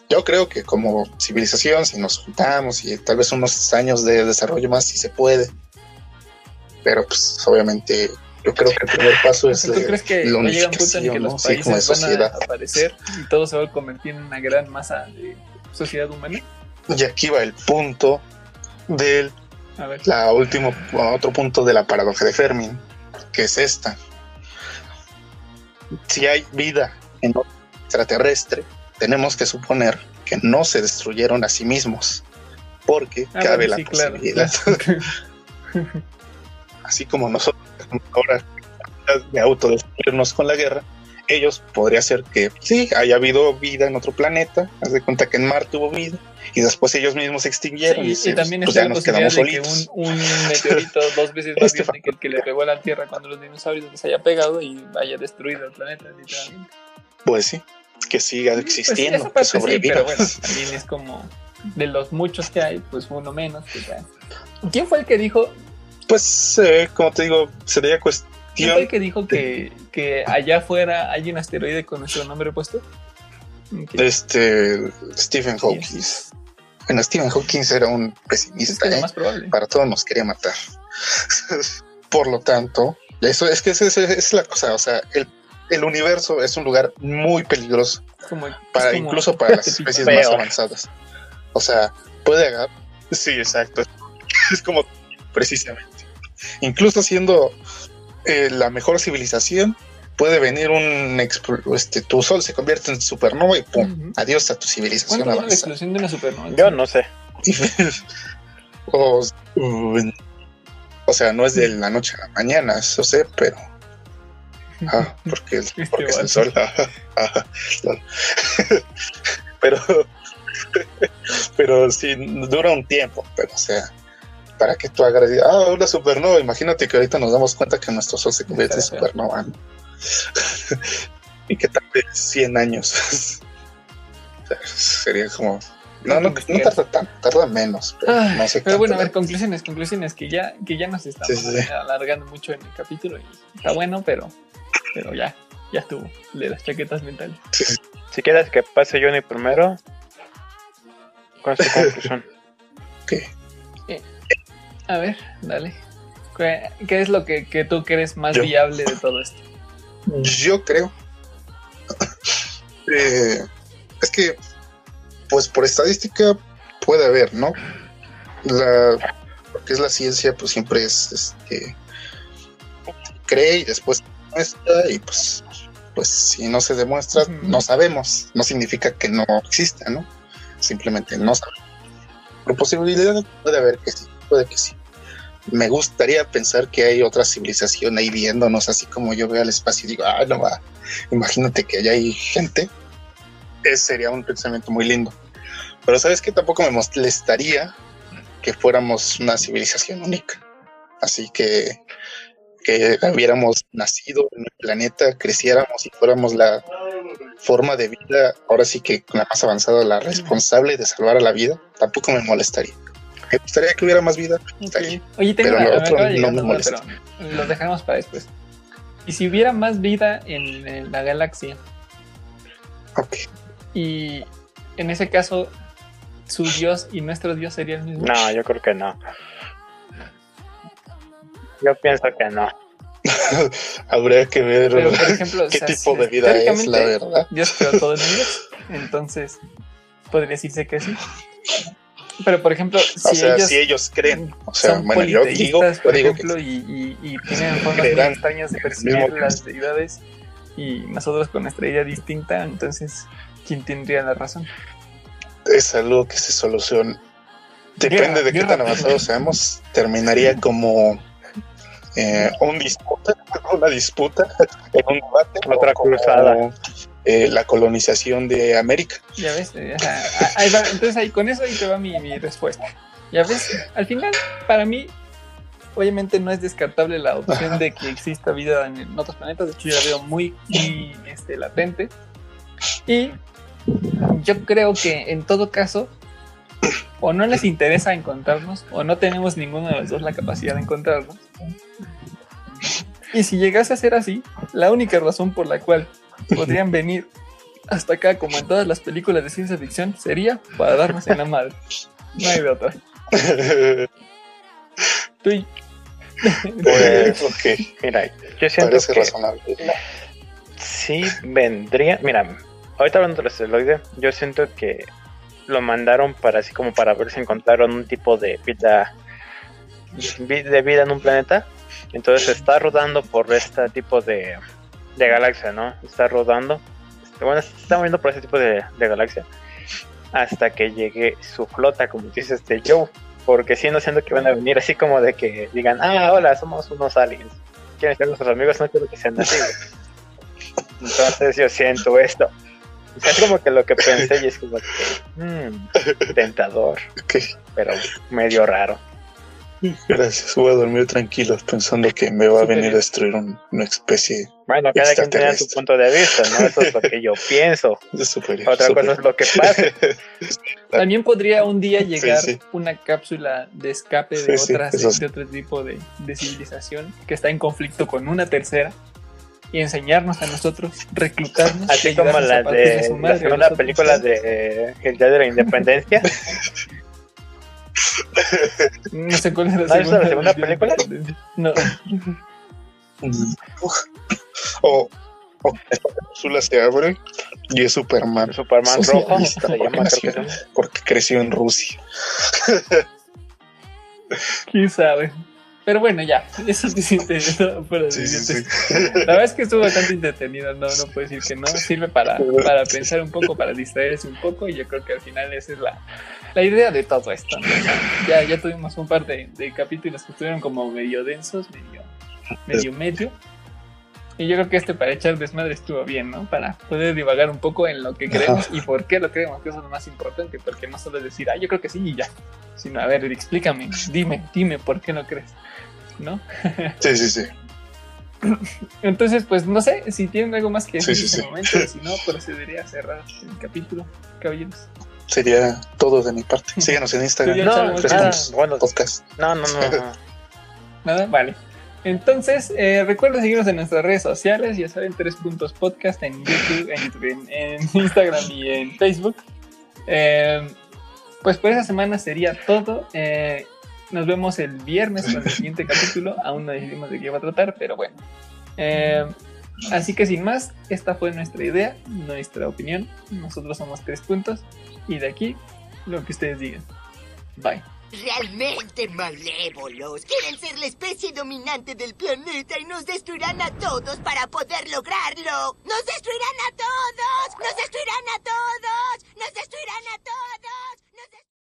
yo creo que como civilización, si nos juntamos y tal vez unos años de desarrollo más, sí se puede. Pero pues obviamente yo creo que el primer paso <laughs> es ¿Tú la- crees que la va a llegar un punto en unificación, que ¿no? los Sí, países van sociedad. a aparecer y todo se va a convertir en una gran masa de sociedad humana? Y aquí va el punto del A ver, la último otro punto de la paradoja de Fermi, que es esta. Si hay vida en extraterrestre, tenemos que suponer que no se destruyeron a sí mismos, porque Ah, cabe bueno, la sí, claro. posibilidad, <laughs> <laughs> así como nosotros ahora de autodestruirnos con la guerra, ellos podría ser que sí haya habido vida en otro planeta, haz de cuenta que en Marte hubo vida y después ellos mismos se extinguieron Sí, y, y también pues está ya la nos quedamos de que solitos. un, un meteorito <laughs> dos veces más Este grande que el que le pegó a la Tierra cuando los dinosaurios les haya pegado y haya destruido el planeta, literalmente. Pues sí, que siga Pues, existiendo, esa que parte sí, sobreviva. pero bueno, <laughs> también es como de los muchos que hay, pues uno menos. que ya. ¿Quién fue el que dijo? Pues, eh, como te digo, sería ¿Quién cuestión. que dijo que, que allá afuera hay un asteroide con nuestro nombre puesto? Este Stephen Hawking. Bueno, Stephen Hawking era un Es pesimista, que lo ¿eh? más probable. para todos nos quería matar. <laughs> Por lo tanto, eso es que esa es, es la cosa. O sea, el, el universo es un lugar muy peligroso, Como- es para, como- incluso para las <laughs> especies Feo. más avanzadas. O sea, puede agarrar. Sí, exacto. <laughs> Es como precisamente. Incluso siendo eh, la mejor civilización, puede venir un este, tu sol se convierte en supernova y pum, adiós a tu civilización ¿Cuánto dura la avanzada. explosión de una supernova? Yo no sé. <laughs> o, o sea, no es de la noche a la mañana, eso sé, pero ah, <laughs> porque, Este porque es el sol. ah, <laughs> ah, pero pero sí dura un tiempo, pero o sea, para que tú y, ah, una supernova, imagínate que ahorita nos damos cuenta que nuestro sol se convierte en supernova. ¿no? <laughs> y que tarde 100 años. <laughs> Sería como no, no, no tarda tanto, tarda menos, pero Ay, no sé Pero bueno, a ver, conclusiones, conclusiones, que ya, que ya nos estamos Sí, sí, sí. alargando mucho en el capítulo y está bueno, pero, pero ya, ya estuvo, de las chaquetas mentales. Si quieres que pase Johnny primero, con su conclusión. <laughs> A ver, dale. ¿Qué, qué es lo que, que tú crees más Yo. viable de todo esto? Yo creo. eh, es que, pues por estadística puede haber, ¿no? La, lo que es la ciencia, pues siempre es, este, cree y después demuestra y pues, pues si no se demuestra, no sabemos. No significa que no exista, ¿no? Simplemente no sabemos. Por posibilidad puede haber que sí, puede que sí. Me gustaría pensar que hay otra civilización ahí viéndonos, así como yo veo al espacio y digo, ah, no va, imagínate que allá hay gente. Ese sería un pensamiento muy lindo. Pero sabes que tampoco me molestaría que fuéramos una civilización única. Así que que hubiéramos nacido en el planeta, creciéramos y fuéramos la forma de vida, ahora sí que la más avanzada, la responsable de salvar a la vida, tampoco me molestaría. Me gustaría que hubiera más vida. Oye, tengo Pero lo otro llegar no me molesta. pero lo dejamos para después. Y si hubiera más vida en, en la galaxia, Ok. y en ese caso su dios y nuestro dios sería el mismo. No, yo creo que no. Yo pienso que no. <laughs> Habría que ver Pero por <laughs> ejemplo, o qué sea, tipo de vida es, la verdad. Dios creó todo el universo, entonces podría decirse que sí. Pero por ejemplo, si o sea, ellos si ellos creen, o sea, son bueno, yo digo, por digo que ejemplo, y, y- y tienen formas muy extrañas de percibir mismo las deidades y nosotros con nuestra idea distinta, entonces, ¿quién tendría la razón? es algo que se soluciona. Depende Guerra, de qué guerra. tan avanzados seamos, terminaría como eh, un disputa, <laughs> una disputa, en un debate, Otra o como, cruzada. Eh, la colonización de América. Ya ves, Eh, o sea, a- ahí va, entonces ahí con eso ahí te va mi, mi respuesta. Ya ves, al final, para mí, obviamente no es descartable la opción de que exista vida en otros planetas, de hecho yo la veo muy, muy este, latente. Y yo creo que en todo caso, o no les interesa encontrarnos, o no tenemos ninguno de los dos la capacidad de encontrarnos. Y si llegase a ser así, la única razón por la cual podrían <laughs> venir hasta acá, como en todas las películas de ciencia ficción, sería para darnos en la madre. No hay de otra. <laughs> Tú y- Pues, ok, mira, yo siento parece que razonable. sí vendría. Mira, ahorita hablando del esteroide, yo siento que lo mandaron para así como para ver si encontraron un tipo de vida vi- de vida en un planeta. Entonces está rodando por este tipo de, de galaxia, ¿no? Está rodando. Este, Bueno, se está moviendo por ese tipo de, de galaxia. Hasta que llegue su flota, como dice este Joe. Porque si no siento que van a venir así como de que digan, ah, hola, somos unos aliens. Quieren ser nuestros amigos, no quiero que sean así. güey". Entonces yo siento esto. O sea, es como que lo que pensé y es como que, mmm, tentador, <laughs> pero medio raro. Gracias. Voy a dormir tranquilo pensando que me va a venir a destruir un- una especie Bueno, cada quien tiene su punto de vista, ¿no? Eso es lo que yo pienso. <laughs> de superior. Otra cosa es lo que pasa. <laughs> También podría un día llegar sí. una cápsula de escape de, Sí, sí, otras, sí. de otro tipo de, de civilización que está en conflicto con una tercera y enseñarnos a nosotros, reclutarnos. Así como la de su la madre a segunda nosotros. película de eh, El Día de la Independencia. <laughs> No sé cuál es la ¿No has visto la segunda película? No. o, o esta cápsula se abre y es Superman. Superman rojo se llama, nació- porque creció en Rusia. ¿Quién sabe? Pero bueno, ya, eso es suficiente. fuera de Sí, sí, dientes. sí. La verdad es que estuvo bastante entretenido, no, no puedo decir que no. Sirve para, para pensar un poco, para distraerse un poco, y yo creo que al final esa es la, la idea de todo esto. ¿no? Ya, ya tuvimos un par de, de capítulos que estuvieron como medio densos, medio, medio medio. Y yo creo que este para echar desmadre estuvo bien, ¿no? Para poder divagar un poco en lo que creemos y por qué lo creemos, que eso es lo más importante, porque no solo es decir, ah, yo creo que sí y ya, sino, a ver, explícame, dime, dime por qué no crees, ¿no? Sí, sí, sí. <laughs> Entonces, pues no sé si tienen algo más que Sí, decir sí, en este sí. momento, si no, <laughs> procedería a cerrar el capítulo, caballeros. Sería todo de mi parte. Síganos en Instagram. No, nada, puntos, bueno, podcast. no, no, no, no. <laughs> Nada, vale. Entonces, eh, recuerda seguirnos en nuestras redes sociales, ya saben, tres puntos podcast en YouTube, en, YouTube, en- en Instagram y en Facebook. Eh, pues por esa semana sería todo. Eh, nos vemos el viernes con el siguiente <laughs> capítulo. Aún no decidimos de qué va a tratar, pero bueno. Eh, así que sin más, esta fue nuestra idea, nuestra opinión. Nosotros somos tres puntos y de aquí lo que ustedes digan. Bye. Realmente malévolos. Quieren ser la especie dominante del planeta y nos destruirán a todos para poder lograrlo. ¡Nos destruirán a todos! ¡Nos destruirán a todos! ¡Nos destruirán a todos! ¡Nos dest-